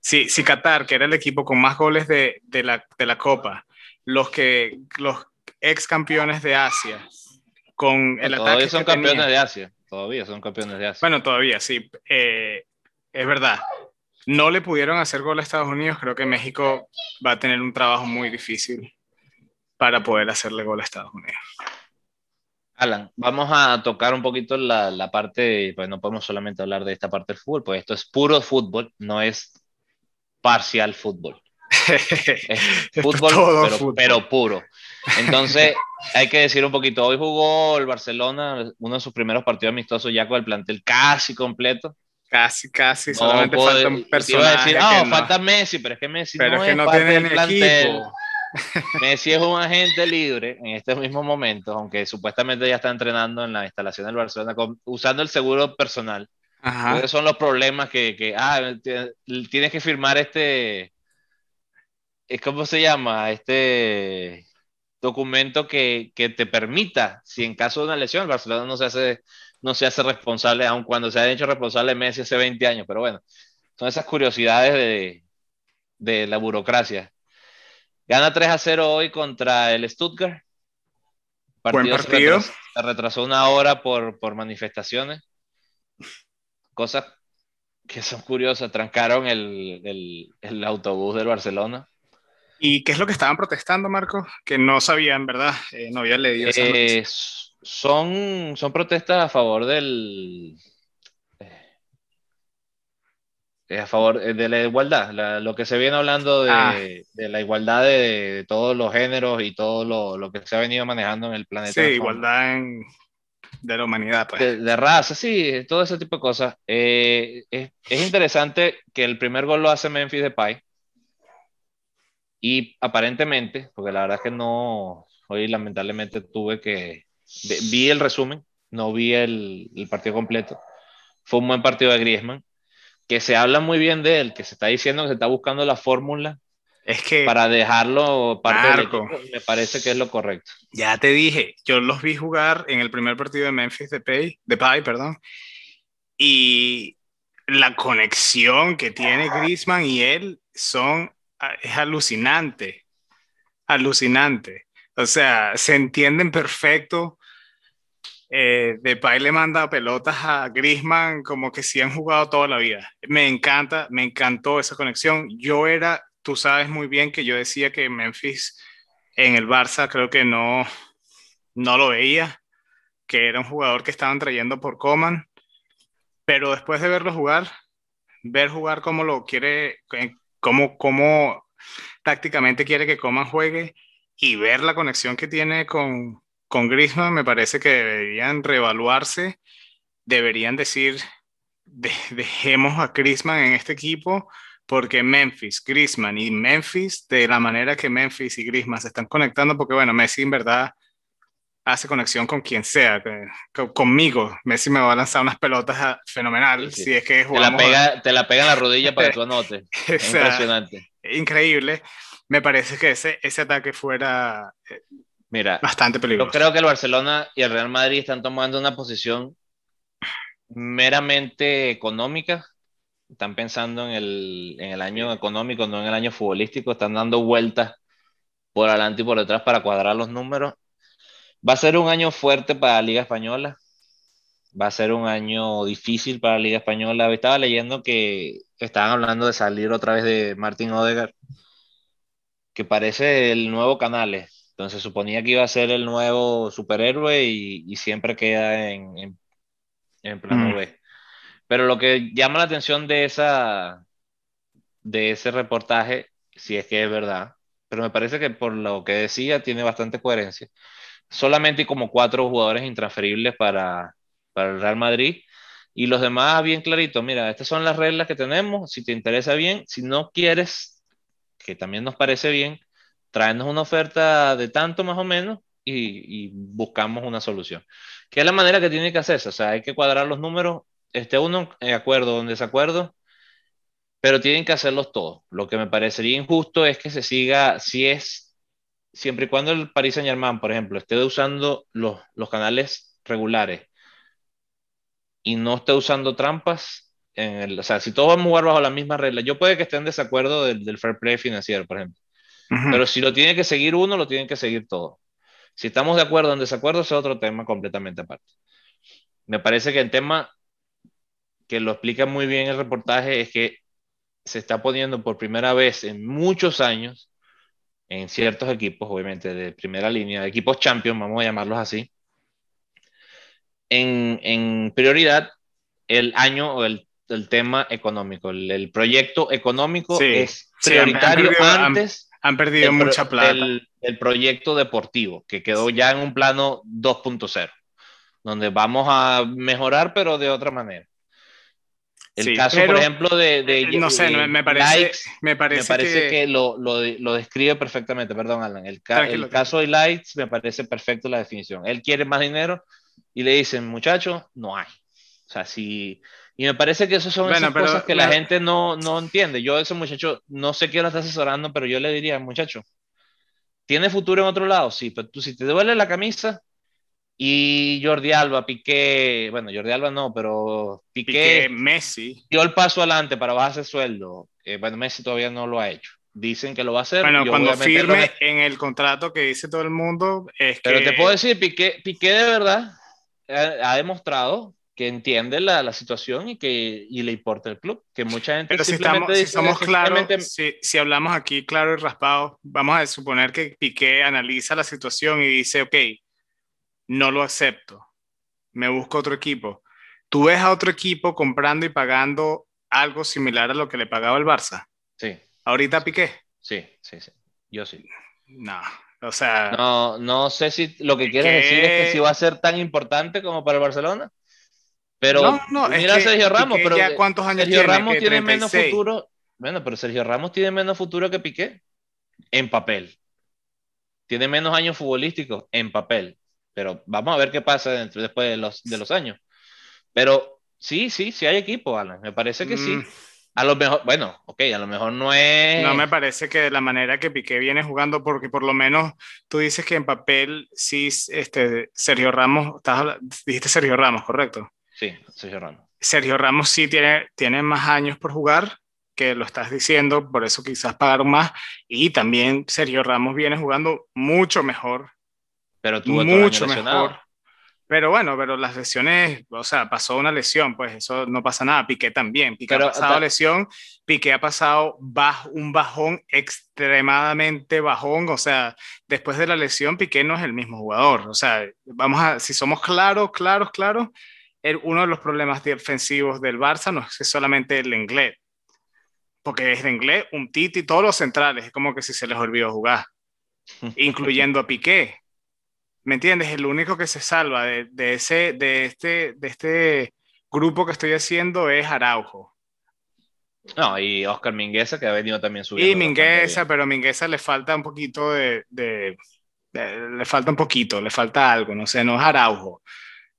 si, si Qatar, que era el equipo con más goles de, de, la, de la Copa, los, que, los ex campeones de Asia, con el todavía ataque son que campeones de Asia. Todavía son campeones de Asia. Bueno, todavía sí, eh, es verdad. No le pudieron hacer gol a Estados Unidos, creo que México va a tener un trabajo muy difícil para poder hacerle gol a Estados Unidos. Alan, vamos a tocar un poquito la, la parte, pues no podemos solamente hablar de esta parte del fútbol, pues esto es puro fútbol, no es parcial fútbol. Es fútbol, pero, fútbol. pero puro. Entonces, hay que decir un poquito, hoy jugó el Barcelona, uno de sus primeros partidos amistosos ya con el plantel casi completo. Casi, casi, No solamente puedo- falta te un iba a personaje. decir, ah, no- falta Messi, pero es que Messi pero no es que no parte del plantel. equipo. Messi es un agente libre en este mismo momento, aunque supuestamente ya está entrenando en la instalación del Barcelona con- usando el seguro personal. Ajá. Esos son los problemas que, que, ah, tienes que firmar este, es ¿cómo se llama? Este documento que, que te permita, si en caso de una lesión, el Barcelona no se hace, no se hace responsable, aun cuando se ha hecho responsable Messi hace 20 años, pero bueno, son esas curiosidades de, de la burocracia. Gana 3 a 0 hoy contra el Stuttgart. Buen se partido. retrasó- Se retrasó una hora por, por manifestaciones. Cosas que son curiosas. Trancaron el, el- el autobús del Barcelona. ¿Y qué es lo que estaban protestando, Marco? Que no sabían, ¿verdad? Eh, no había leído esa Eh. Son, son protestas a favor del. eh, a favor eh, de la igualdad, la- lo que se viene hablando de, Ah. de la igualdad de, de todos los géneros y todo lo, lo que se ha venido manejando en el planeta. Sí, igualdad en- de la humanidad, pues. de, de raza, sí, todo ese tipo de cosas. Eh, es, es interesante que el primer gol lo hace Memphis Depay y aparentemente, porque la verdad es que no, hoy lamentablemente tuve que, de- vi el resumen, no vi el, el partido completo. Fue un buen partido de Griezmann, que se habla muy bien de él, que se está diciendo que se está buscando la fórmula Es que para dejarlo parte del Marco. equipo, y me parece que es lo correcto. ya te dije, yo los vi jugar en el primer partido de Memphis de Pay, de Pay, perdón, y la conexión que tiene Griezmann y él son es alucinante, alucinante. O sea, se entienden perfecto. Eh, Depay le manda pelotas a Griezmann como que si han jugado toda la vida. Me encanta, me encantó esa conexión. Yo era, tú sabes muy bien que yo decía que Memphis en el Barça creo que no, no lo veía, que era un jugador que estaban trayendo por Coman, pero después de verlo jugar, ver jugar cómo lo quiere, eh, cómo, cómo tácticamente quiere que Coman juegue y ver la conexión que tiene con, con Griezmann, me parece que deberían reevaluarse, deberían decir, de- dejemos a Griezmann en este equipo porque Memphis, Griezmann y Memphis, de la manera que Memphis y Griezmann se están conectando, porque bueno, Messi en verdad hace conexión con quien sea, conmigo. Messi me va a lanzar unas pelotas fenomenal, si es que te la, pega, te la pega en la rodilla para que tú anotes. impresionante. Increíble. Me parece que ese, ese ataque fuera eh, Mira, bastante peligroso. Yo creo que el Barcelona y el Real Madrid están tomando una posición meramente económica. Están pensando en el, en el año económico, no en el año futbolístico. Están dando vueltas por adelante y por detrás para cuadrar los números Va a ser un año fuerte para la Liga Española. Va a ser un año difícil para la Liga Española. Estaba leyendo que estaban hablando de salir otra vez de Martin Odegaard, que parece el nuevo Canales. Entonces suponía que iba a ser el nuevo superhéroe y, siempre queda en, en, plano mm. B. Pero lo que llama la atención de, esa, de ese reportaje, si es que es verdad, pero me parece que por lo que decía tiene bastante coherencia, solamente como cuatro jugadores intransferibles para, para el Real Madrid. Y los demás, bien clarito, mira, estas son las reglas que tenemos, si te interesa bien, si no quieres, que también nos parece bien, traernos una oferta de tanto más o menos y, buscamos una solución. Que es la manera que tiene que hacerse, o sea, hay que cuadrar los números, esté uno de acuerdo o en desacuerdo, pero tienen que hacerlos todos. Lo que me parecería injusto es que se siga, si es siempre y cuando el Paris Saint Germain, por ejemplo, esté usando los, canales regulares y no esté usando trampas, en el, o sea, si todos vamos a jugar bajo la misma regla, yo puede que esté en desacuerdo del, fair play financiero, por ejemplo, pero si lo tiene que seguir uno, lo tienen que seguir todos. Si estamos de acuerdo o en desacuerdo, es otro tema completamente aparte. Me parece que el tema que lo explica muy bien el reportaje es que se está poniendo por primera vez en muchos años en ciertos equipos, obviamente de primera línea, equipos champions, vamos a llamarlos así, en, en prioridad el año o el, el tema económico. El, proyecto económico es prioritario antes. Han, perdido mucha plata. El, proyecto deportivo, que quedó ya en un plano 2.0, donde vamos a mejorar, pero de otra manera. El caso, por ejemplo, de, de, No sé, me, parece, me parece, que, lo, lo, lo, describe perfectamente, perdón, Alan. El, el caso de Lights me parece perfecto la definición. Él quiere más dinero y le dicen, muchacho, no hay. O sea, si... Y me parece que esas son esas cosas que la, gente no, no entiende. Yo, ese muchacho, no sé quién lo está asesorando, pero yo le diría, muchacho, ¿tiene futuro en otro lado? Sí, pero tú si te duele la camisa, y Jordi Alba, Piqué, bueno, Jordi Alba no, pero Piqué, Messi dio el paso adelante para bajarse sueldo. Eh, bueno, Messi todavía no lo ha hecho. Dicen que lo va a hacer. Bueno, cuando firme en el contrato que dice todo el mundo, es Pero te puedo decir, Piqué, Piqué de verdad ha, demostrado que entiende la, la, situación y que y le importa el club. Que mucha gente. Pero si, estamos, si somos claros, si, si, hablamos aquí claro y raspado, vamos a suponer que Piqué analiza la situación y dice, ok, no lo acepto, me busco otro equipo. ¿Tú ves a otro equipo comprando y pagando algo similar a lo que le pagaba el Barça? Sí. ¿Ahorita Piqué? Sí, sí, sí. Yo sí. No, o sea... No, no sé si lo que quieres decir es que si va a ser tan importante como para el Barcelona. Pero no, no, mira a Sergio Ramos, pero ya cuántos años Sergio Ramos tiene menos futuro. Bueno, pero Sergio Ramos tiene menos futuro que Piqué en papel. Tiene menos años futbolísticos en papel pero vamos a ver qué pasa dentro, después de los, de los años. Pero sí, sí, sí hay equipo, Alan. Me parece que sí. Mm. A lo mejor, bueno, ok, a lo mejor no es. No me parece que de la manera que Piqué viene jugando, porque por lo menos tú dices que en papel sí, este, Sergio Ramos, estás, dijiste Sergio Ramos, ¿correcto? Sí, Sergio Ramos. Sergio Ramos sí tiene, tiene más años por jugar, que lo estás diciendo, por eso quizás pagaron más. Y también Sergio Ramos viene jugando mucho mejor pero tuvo mucho mejor. Pero bueno, pero las lesiones, o sea, pasó una lesión, pues eso no pasa nada. Piqué también. Piqué ha pasado lesión, Piqué ha pasado bajo, un bajón extremadamente bajón. O sea, después de la lesión, Piqué no es el mismo jugador. O sea, vamos a, si somos claros, claros, claros, uno de los problemas defensivos del Barça no es solamente el inglés, porque es el inglés, un Titi, todos los centrales, es como que si se les olvidó jugar, incluyendo a Piqué. ¿Me entiendes? El único que se salva de, ese, de, este, de este grupo que estoy haciendo es Araujo. No, y Oscar Mingueza, que ha venido también subiendo. Y Mingueza, pero Mingueza le falta un poquito de, de, eh, le falta un poquito, le falta algo, no sé, no es Araujo,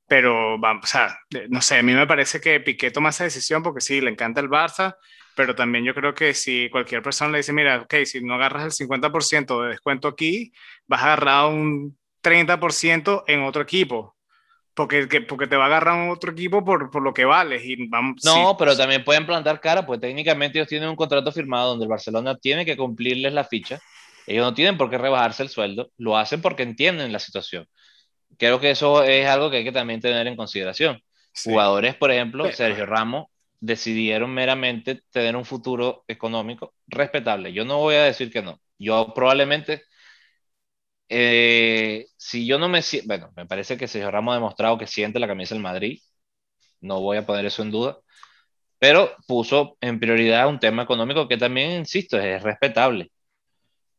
pero vamos, o sea, no sé, a mí me parece que Piqué toma esa decisión porque sí, le encanta el Barça, pero también yo creo que si cualquier persona le dice, mira, ok, si no agarras el 50% de descuento aquí, vas a agarrar un 30% en otro equipo. Porque, porque te va a agarrar otro equipo por, por lo que vales. Y vamos, no, pero también pueden plantar cara, pues técnicamente ellos tienen un contrato firmado donde el Barcelona tiene que cumplirles la ficha. Ellos no tienen por qué rebajarse el sueldo, lo hacen porque entienden la situación. Creo que eso es algo que hay que también tener en consideración. Jugadores, por ejemplo, Sergio Ramos, decidieron meramente tener un futuro económico respetable. Yo no voy a decir que no. Yo probablemente eh, si yo no me bueno, me parece que Sergio Ramos ha demostrado que siente la camisa del Madrid, no voy a poner eso en duda, pero puso en prioridad un tema económico que también, insisto, es respetable.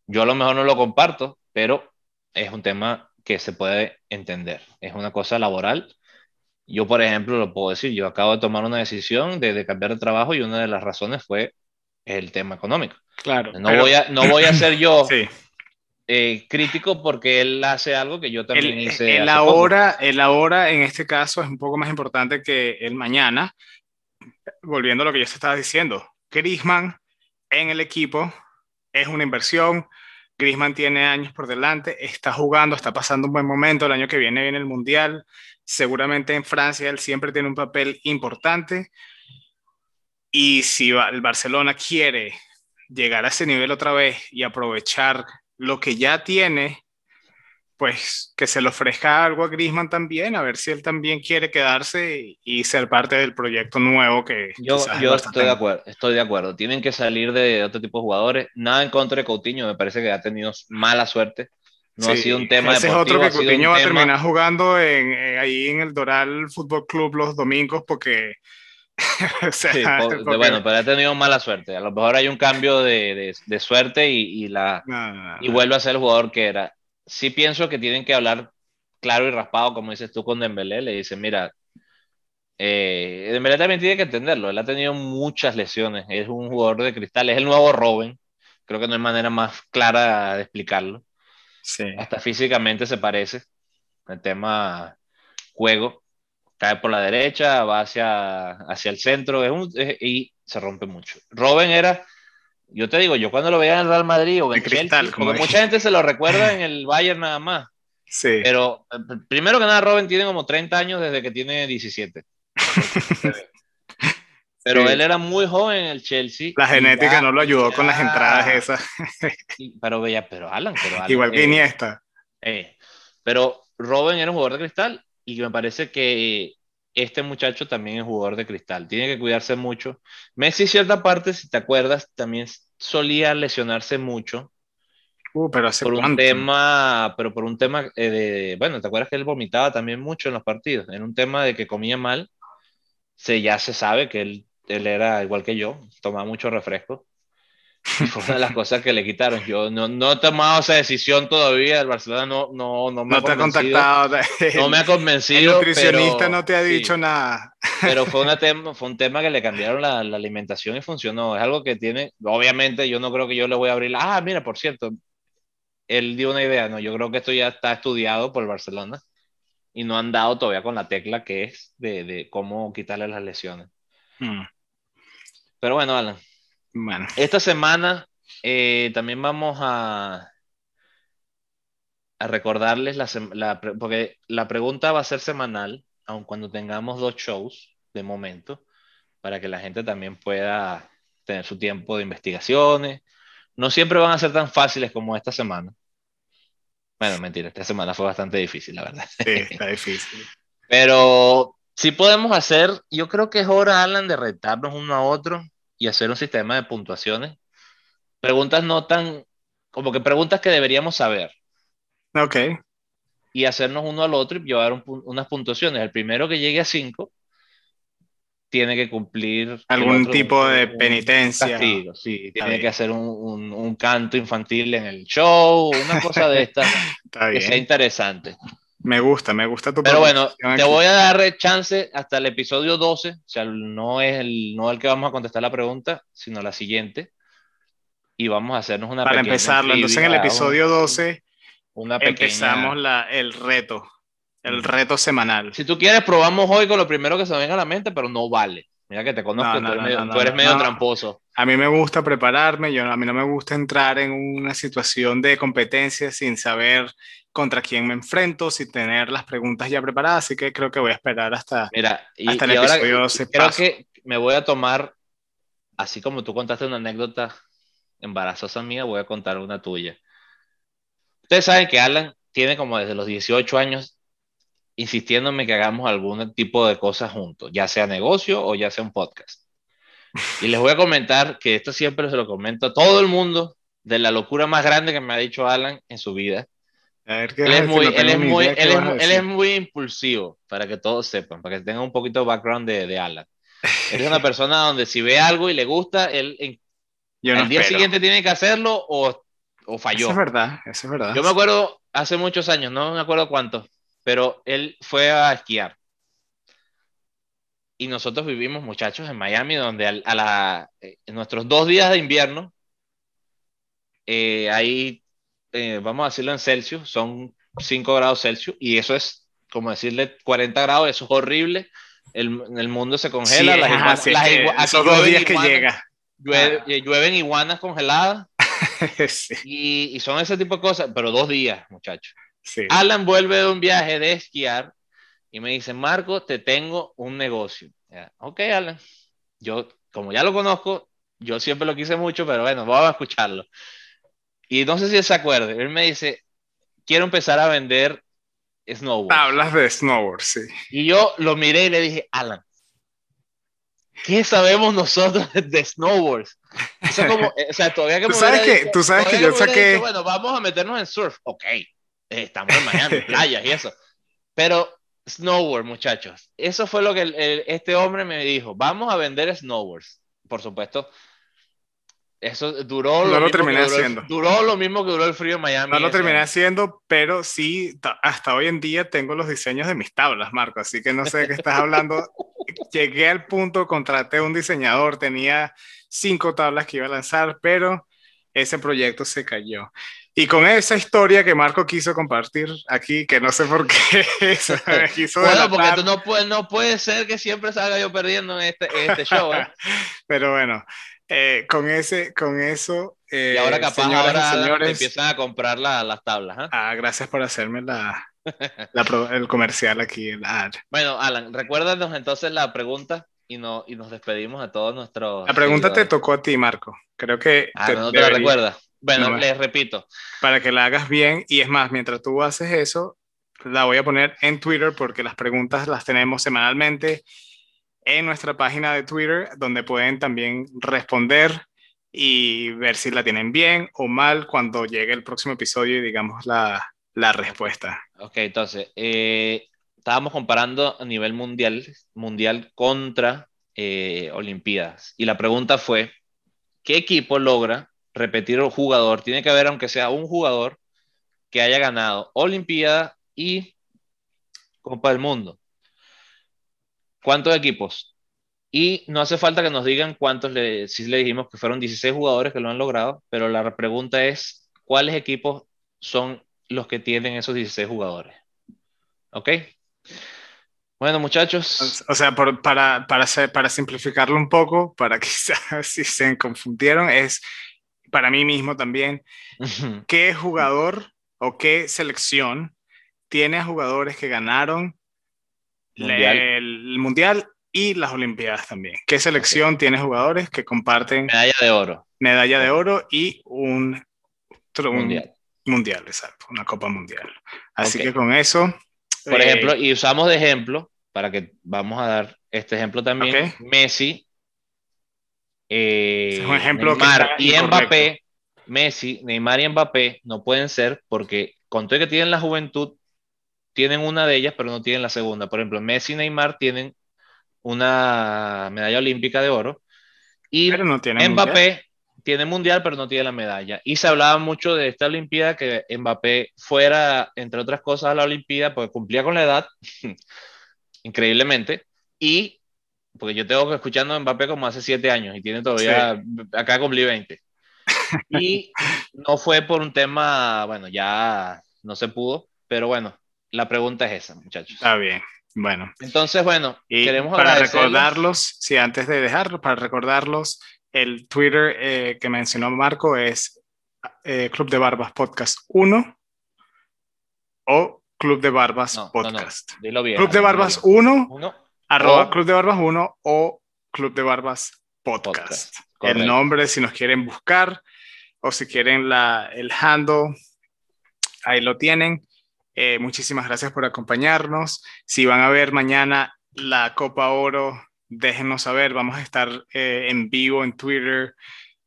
Yo a lo mejor no lo comparto, pero es un tema que se puede entender. Es una cosa laboral. Yo, por ejemplo, lo puedo decir, yo acabo de tomar una decisión de, cambiar de trabajo y una de las razones fue el tema económico. Claro. No, voy, a, no voy a ser yo sí. Eh, crítico porque él hace algo que yo también el, hice. El ahora, el ahora en este caso es un poco más importante que el mañana. Volviendo a lo que yo te estaba diciendo, Grisman en el equipo es una inversión. Grisman tiene años por delante, está jugando, está pasando un buen momento. El año que viene viene el Mundial. Seguramente en Francia él siempre tiene un papel importante. Y si el Barcelona quiere llegar a ese nivel otra vez y aprovechar lo que ya tiene, pues que se le ofrezca algo a Grisman también, a ver si él también quiere quedarse y ser parte del proyecto nuevo que yo, yo estoy de acuerdo, estoy de acuerdo. Tienen que salir de otro tipo de jugadores. Nada en contra de Coutinho, me parece que ha tenido mala suerte. No ha sido un tema Ese es otro que Coutinho va a terminar jugando en, ahí en el Doral Fútbol Club los domingos porque sí, bueno, pero ha tenido mala suerte. A lo mejor hay un cambio de, de, suerte y, y la, y vuelve a ser el jugador que era. Sí pienso que tienen que hablar claro y raspado, como dices tú con Dembélé. Le dicen, mira, eh, Dembélé también tiene que entenderlo. Él ha tenido muchas lesiones. Es un jugador de cristal. Es el nuevo Robin. Creo que no hay manera más clara de explicarlo. Sí. Hasta físicamente se parece. El tema juego cae por la derecha, va hacia, hacia el centro es un, y se rompe mucho. Robin era, yo te digo, yo cuando lo veía en el Real Madrid o en Cristal, como mucha gente se lo recuerda en el Bayern nada más. Sí. Pero primero que nada, Robin tiene como 30 años desde que tiene 17. Pero él era muy joven en el Chelsea. La genética no lo ayudó con las entradas esas. pero veía, pero Alan, pero Alan Igual que eh, Iniesta. Eh, pero Robin era un jugador de cristal y me parece que este muchacho también es jugador de cristal, tiene que cuidarse mucho. Messi, cierta parte, si te acuerdas, también solía lesionarse mucho. Uh, pero hace por un tema, pero por un tema eh, de, bueno, ¿te acuerdas que él vomitaba también mucho en los partidos? En un tema de que comía mal, se, ya se sabe que él, él era igual que yo, tomaba mucho refresco. Fue una de las cosas que le quitaron. Yo no, no he tomado esa decisión todavía. El Barcelona no, no, no me no ha te ha contactado. No me ha convencido. El nutricionista no te ha dicho nada. Pero fue, una tema, fue un tema que le cambiaron la, la, alimentación y funcionó. Es algo que tiene. Obviamente, yo no creo que yo le voy a abrir. Ah, mira, por cierto, él dio una idea. No, yo creo que esto ya está estudiado por el Barcelona y no han dado todavía con la tecla que es de, de cómo quitarle las lesiones. Hmm. Pero bueno, Alan. Bueno. Esta semana eh, también vamos a, a recordarles la, porque la pregunta va a ser semanal, aun cuando tengamos dos shows de momento, para que la gente también pueda tener su tiempo de investigaciones. No siempre van a ser tan fáciles como esta semana. Bueno, mentira, esta semana fue bastante difícil, la verdad. Sí, está difícil. Pero sí podemos hacer, yo creo que es hora, Alan, de retarnos uno a otro y hacer un sistema de puntuaciones. Preguntas no tan, como que preguntas que deberíamos saber. Ok. Y hacernos uno al otro y llevar unas puntuaciones. El primero que llegue a cinco tiene que cumplir algún tipo de penitencia. sí, tiene que hacer un, un, canto infantil en el show, una cosa de esta que sea interesante. Me gusta, me gusta tu Pero bueno, te voy a dar chance hasta el episodio 12, o sea, no es el, no el que vamos a contestar la pregunta, sino la siguiente. Y vamos a hacernos una Para empezarlo, entonces en el episodio 12 una pequeña... Empezamos la, el reto, el reto semanal. Si tú quieres, probamos hoy con lo primero que se venga a la mente, pero no vale. Mira que te conozco, No, no, tú eres medio, tú eres tramposo. A mí me gusta prepararme, yo, a mí no me gusta entrar en una situación de competencia sin saber contra quién me enfrento, sin tener las preguntas ya preparadas, así que creo que voy a esperar hasta... Mira, y, Hasta el y ahora episodio se creo que me voy a tomar, así como tú contaste una anécdota embarazosa mía, voy a contar una tuya. Ustedes saben que Alan tiene como desde los 18 años insistiéndome que hagamos algún tipo de cosas juntos, ya sea negocio o ya sea un podcast. Y les voy a comentar que esto siempre se lo comento a todo el mundo de la locura más grande que me ha dicho Alan en su vida. A ver qué Él es muy, no él tengo es ni muy, idea qué él es, vas a él decir. es muy impulsivo, para que todos sepan, para que tengan un poquito de background de, de Alan. Él es una persona donde si ve algo y le gusta, él en- Yo no al día espero. siguiente tiene que hacerlo o, o falló. Eso es verdad, eso es verdad. Yo me acuerdo hace muchos años, no me acuerdo cuántos, pero él fue a esquiar. Y nosotros vivimos, muchachos, en Miami, donde al- a, la, eh, en nuestros dos días de invierno, eh, ahí, eh, vamos a decirlo en Celsius, son 5 grados Celsius, y eso es como decirle 40 grados, eso es horrible. El, el mundo se Sí, congela, las, ajá, igua- sí, las que esos dos días que iguanas, llega. llueve- Ah. eh, llueven iguanas congeladas, sí, y, y son ese tipo de cosas, pero dos días, muchachos. Sí. Alan vuelve de un viaje de esquiar y me dice, Marco, te tengo un negocio. Ya, ok, Alan. Yo, como ya lo conozco, yo siempre lo quise mucho, pero bueno, vamos a escucharlo. Y no sé si él se acuerda. Él me dice, quiero empezar a vender snowboard. Tablas de snowboard, sí. Y yo lo miré y le dije, Alan, ¿qué sabemos nosotros de snowboards? Eso como, eh, o sea, todavía que Tú me sabes que- tú sabes que yo saqué- dicho, bueno, vamos a meternos en surf. Ok, estamos en Miami, playas y eso. Pero snowboard, muchachos, eso fue lo que el- el- este hombre me dijo. Vamos a vender snowboards. Por supuesto, eso duró No lo mismo que terminé duró haciendo. duró lo mismo que duró el frío en Miami. No lo terminé año. haciendo, pero sí, ta- hasta hoy en día tengo los diseños de mis tablas, Marco, así que no sé de qué estás hablando. Llegué al punto, contraté un diseñador, tenía cinco tablas que iba a lanzar, pero ese proyecto se cayó. Y con esa historia que Marco quiso compartir aquí, que no sé por qué quiso Bueno, porque tú no puedes, no puede ser que siempre salga yo perdiendo en este, en este show. ¿eh? pero bueno, eh, con, ese, con eso, eh, Y ahora capaz señoras y ahora te señores, empiezan a comprar la- las tablas. ¿ah? ah, gracias por hacerme la, la pro- el comercial aquí. Bueno, Alan, recuérdanos entonces la pregunta y, no, y nos despedimos a todos nuestros. La pregunta te seguidores. tocó a ti, Marco. Creo que Ah, te- no te la debería- recuerdas. Bueno, No les repito. para que la hagas bien. Y es más, mientras tú haces eso, la voy a poner en Twitter porque las preguntas las tenemos semanalmente en nuestra página de Twitter, donde pueden también responder y ver si la tienen bien o mal cuando llegue el próximo episodio y digamos la, la respuesta. Ok, entonces, eh, estábamos comparando a nivel mundial, mundial contra eh, Olimpiadas. Y la pregunta fue, ¿qué equipo logra repetir el jugador? Tiene que haber, aunque sea un jugador, que haya ganado Olimpiada y Copa del Mundo. ¿Cuántos equipos? Y no hace falta que nos digan cuántos, le, sí le dijimos que fueron 16 jugadores que lo han logrado, pero la pregunta es, ¿cuáles equipos son los que tienen esos 16 jugadores? ¿Ok? Bueno, muchachos, O sea, para, para simplificarlo un poco, para quizás si se confundieron, es para mí mismo también, ¿qué jugador o qué selección tiene a jugadores que ganaron Mundial. le- el mundial y las olimpiadas también? ¿Qué selección tiene jugadores que comparten medalla de oro medalla de oro y un, un mundial. mundial, exacto, una copa mundial? Así que con eso... Por eh, ejemplo, y usamos de ejemplo, para que vamos a dar este ejemplo también. Messi, eh, Es un ejemplo Neymar y incorrecto. Mbappé, Messi, Neymar y Mbappé no pueden ser porque con todo que tienen la juventud, tienen una de ellas, pero no tienen la segunda. Por ejemplo, Messi y Neymar tienen una medalla olímpica de oro y pero no tiene mundial. Mbappé tiene mundial, pero no tiene la medalla. Y se hablaba mucho de esta Olimpiada, que Mbappé fuera, entre otras cosas, a la Olimpiada, porque cumplía con la edad, increíblemente. Y, porque yo tengo escuchando a Mbappé como hace siete años y tiene todavía, acá cumplí 20. Y no fue por un tema, bueno, ya no se pudo, pero bueno, la pregunta es esa, muchachos. Está bien. Bueno. Entonces, bueno, y queremos para recordarlos, sí, antes de dejarlo, para recordarlos, el Twitter eh, que mencionó Marco es eh, Club de Barbas Podcast 1 o Club de Barbas Podcast. Club de Barbas 1, arroba Club de Barbas 1 o Club de Barbas Podcast. el nombre, si nos quieren buscar o si quieren la, el handle, ahí lo tienen. Eh, muchísimas gracias por acompañarnos. Si van a ver mañana la Copa Oro, déjenos saber. Vamos a estar eh, en vivo en Twitter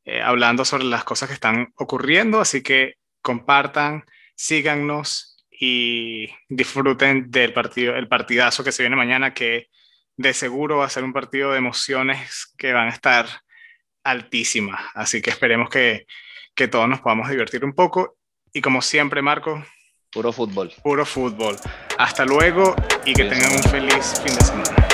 eh, hablando sobre las cosas que están ocurriendo. Así que compartan, síganos y disfruten del partido, el partidazo que se viene mañana, que de seguro va a ser un partido de emociones que van a estar altísimas. Así que esperemos que, que todos nos podamos divertir un poco. Y como siempre, Marco, Puro fútbol. Puro fútbol. Hasta luego y que tengan un feliz fin de semana.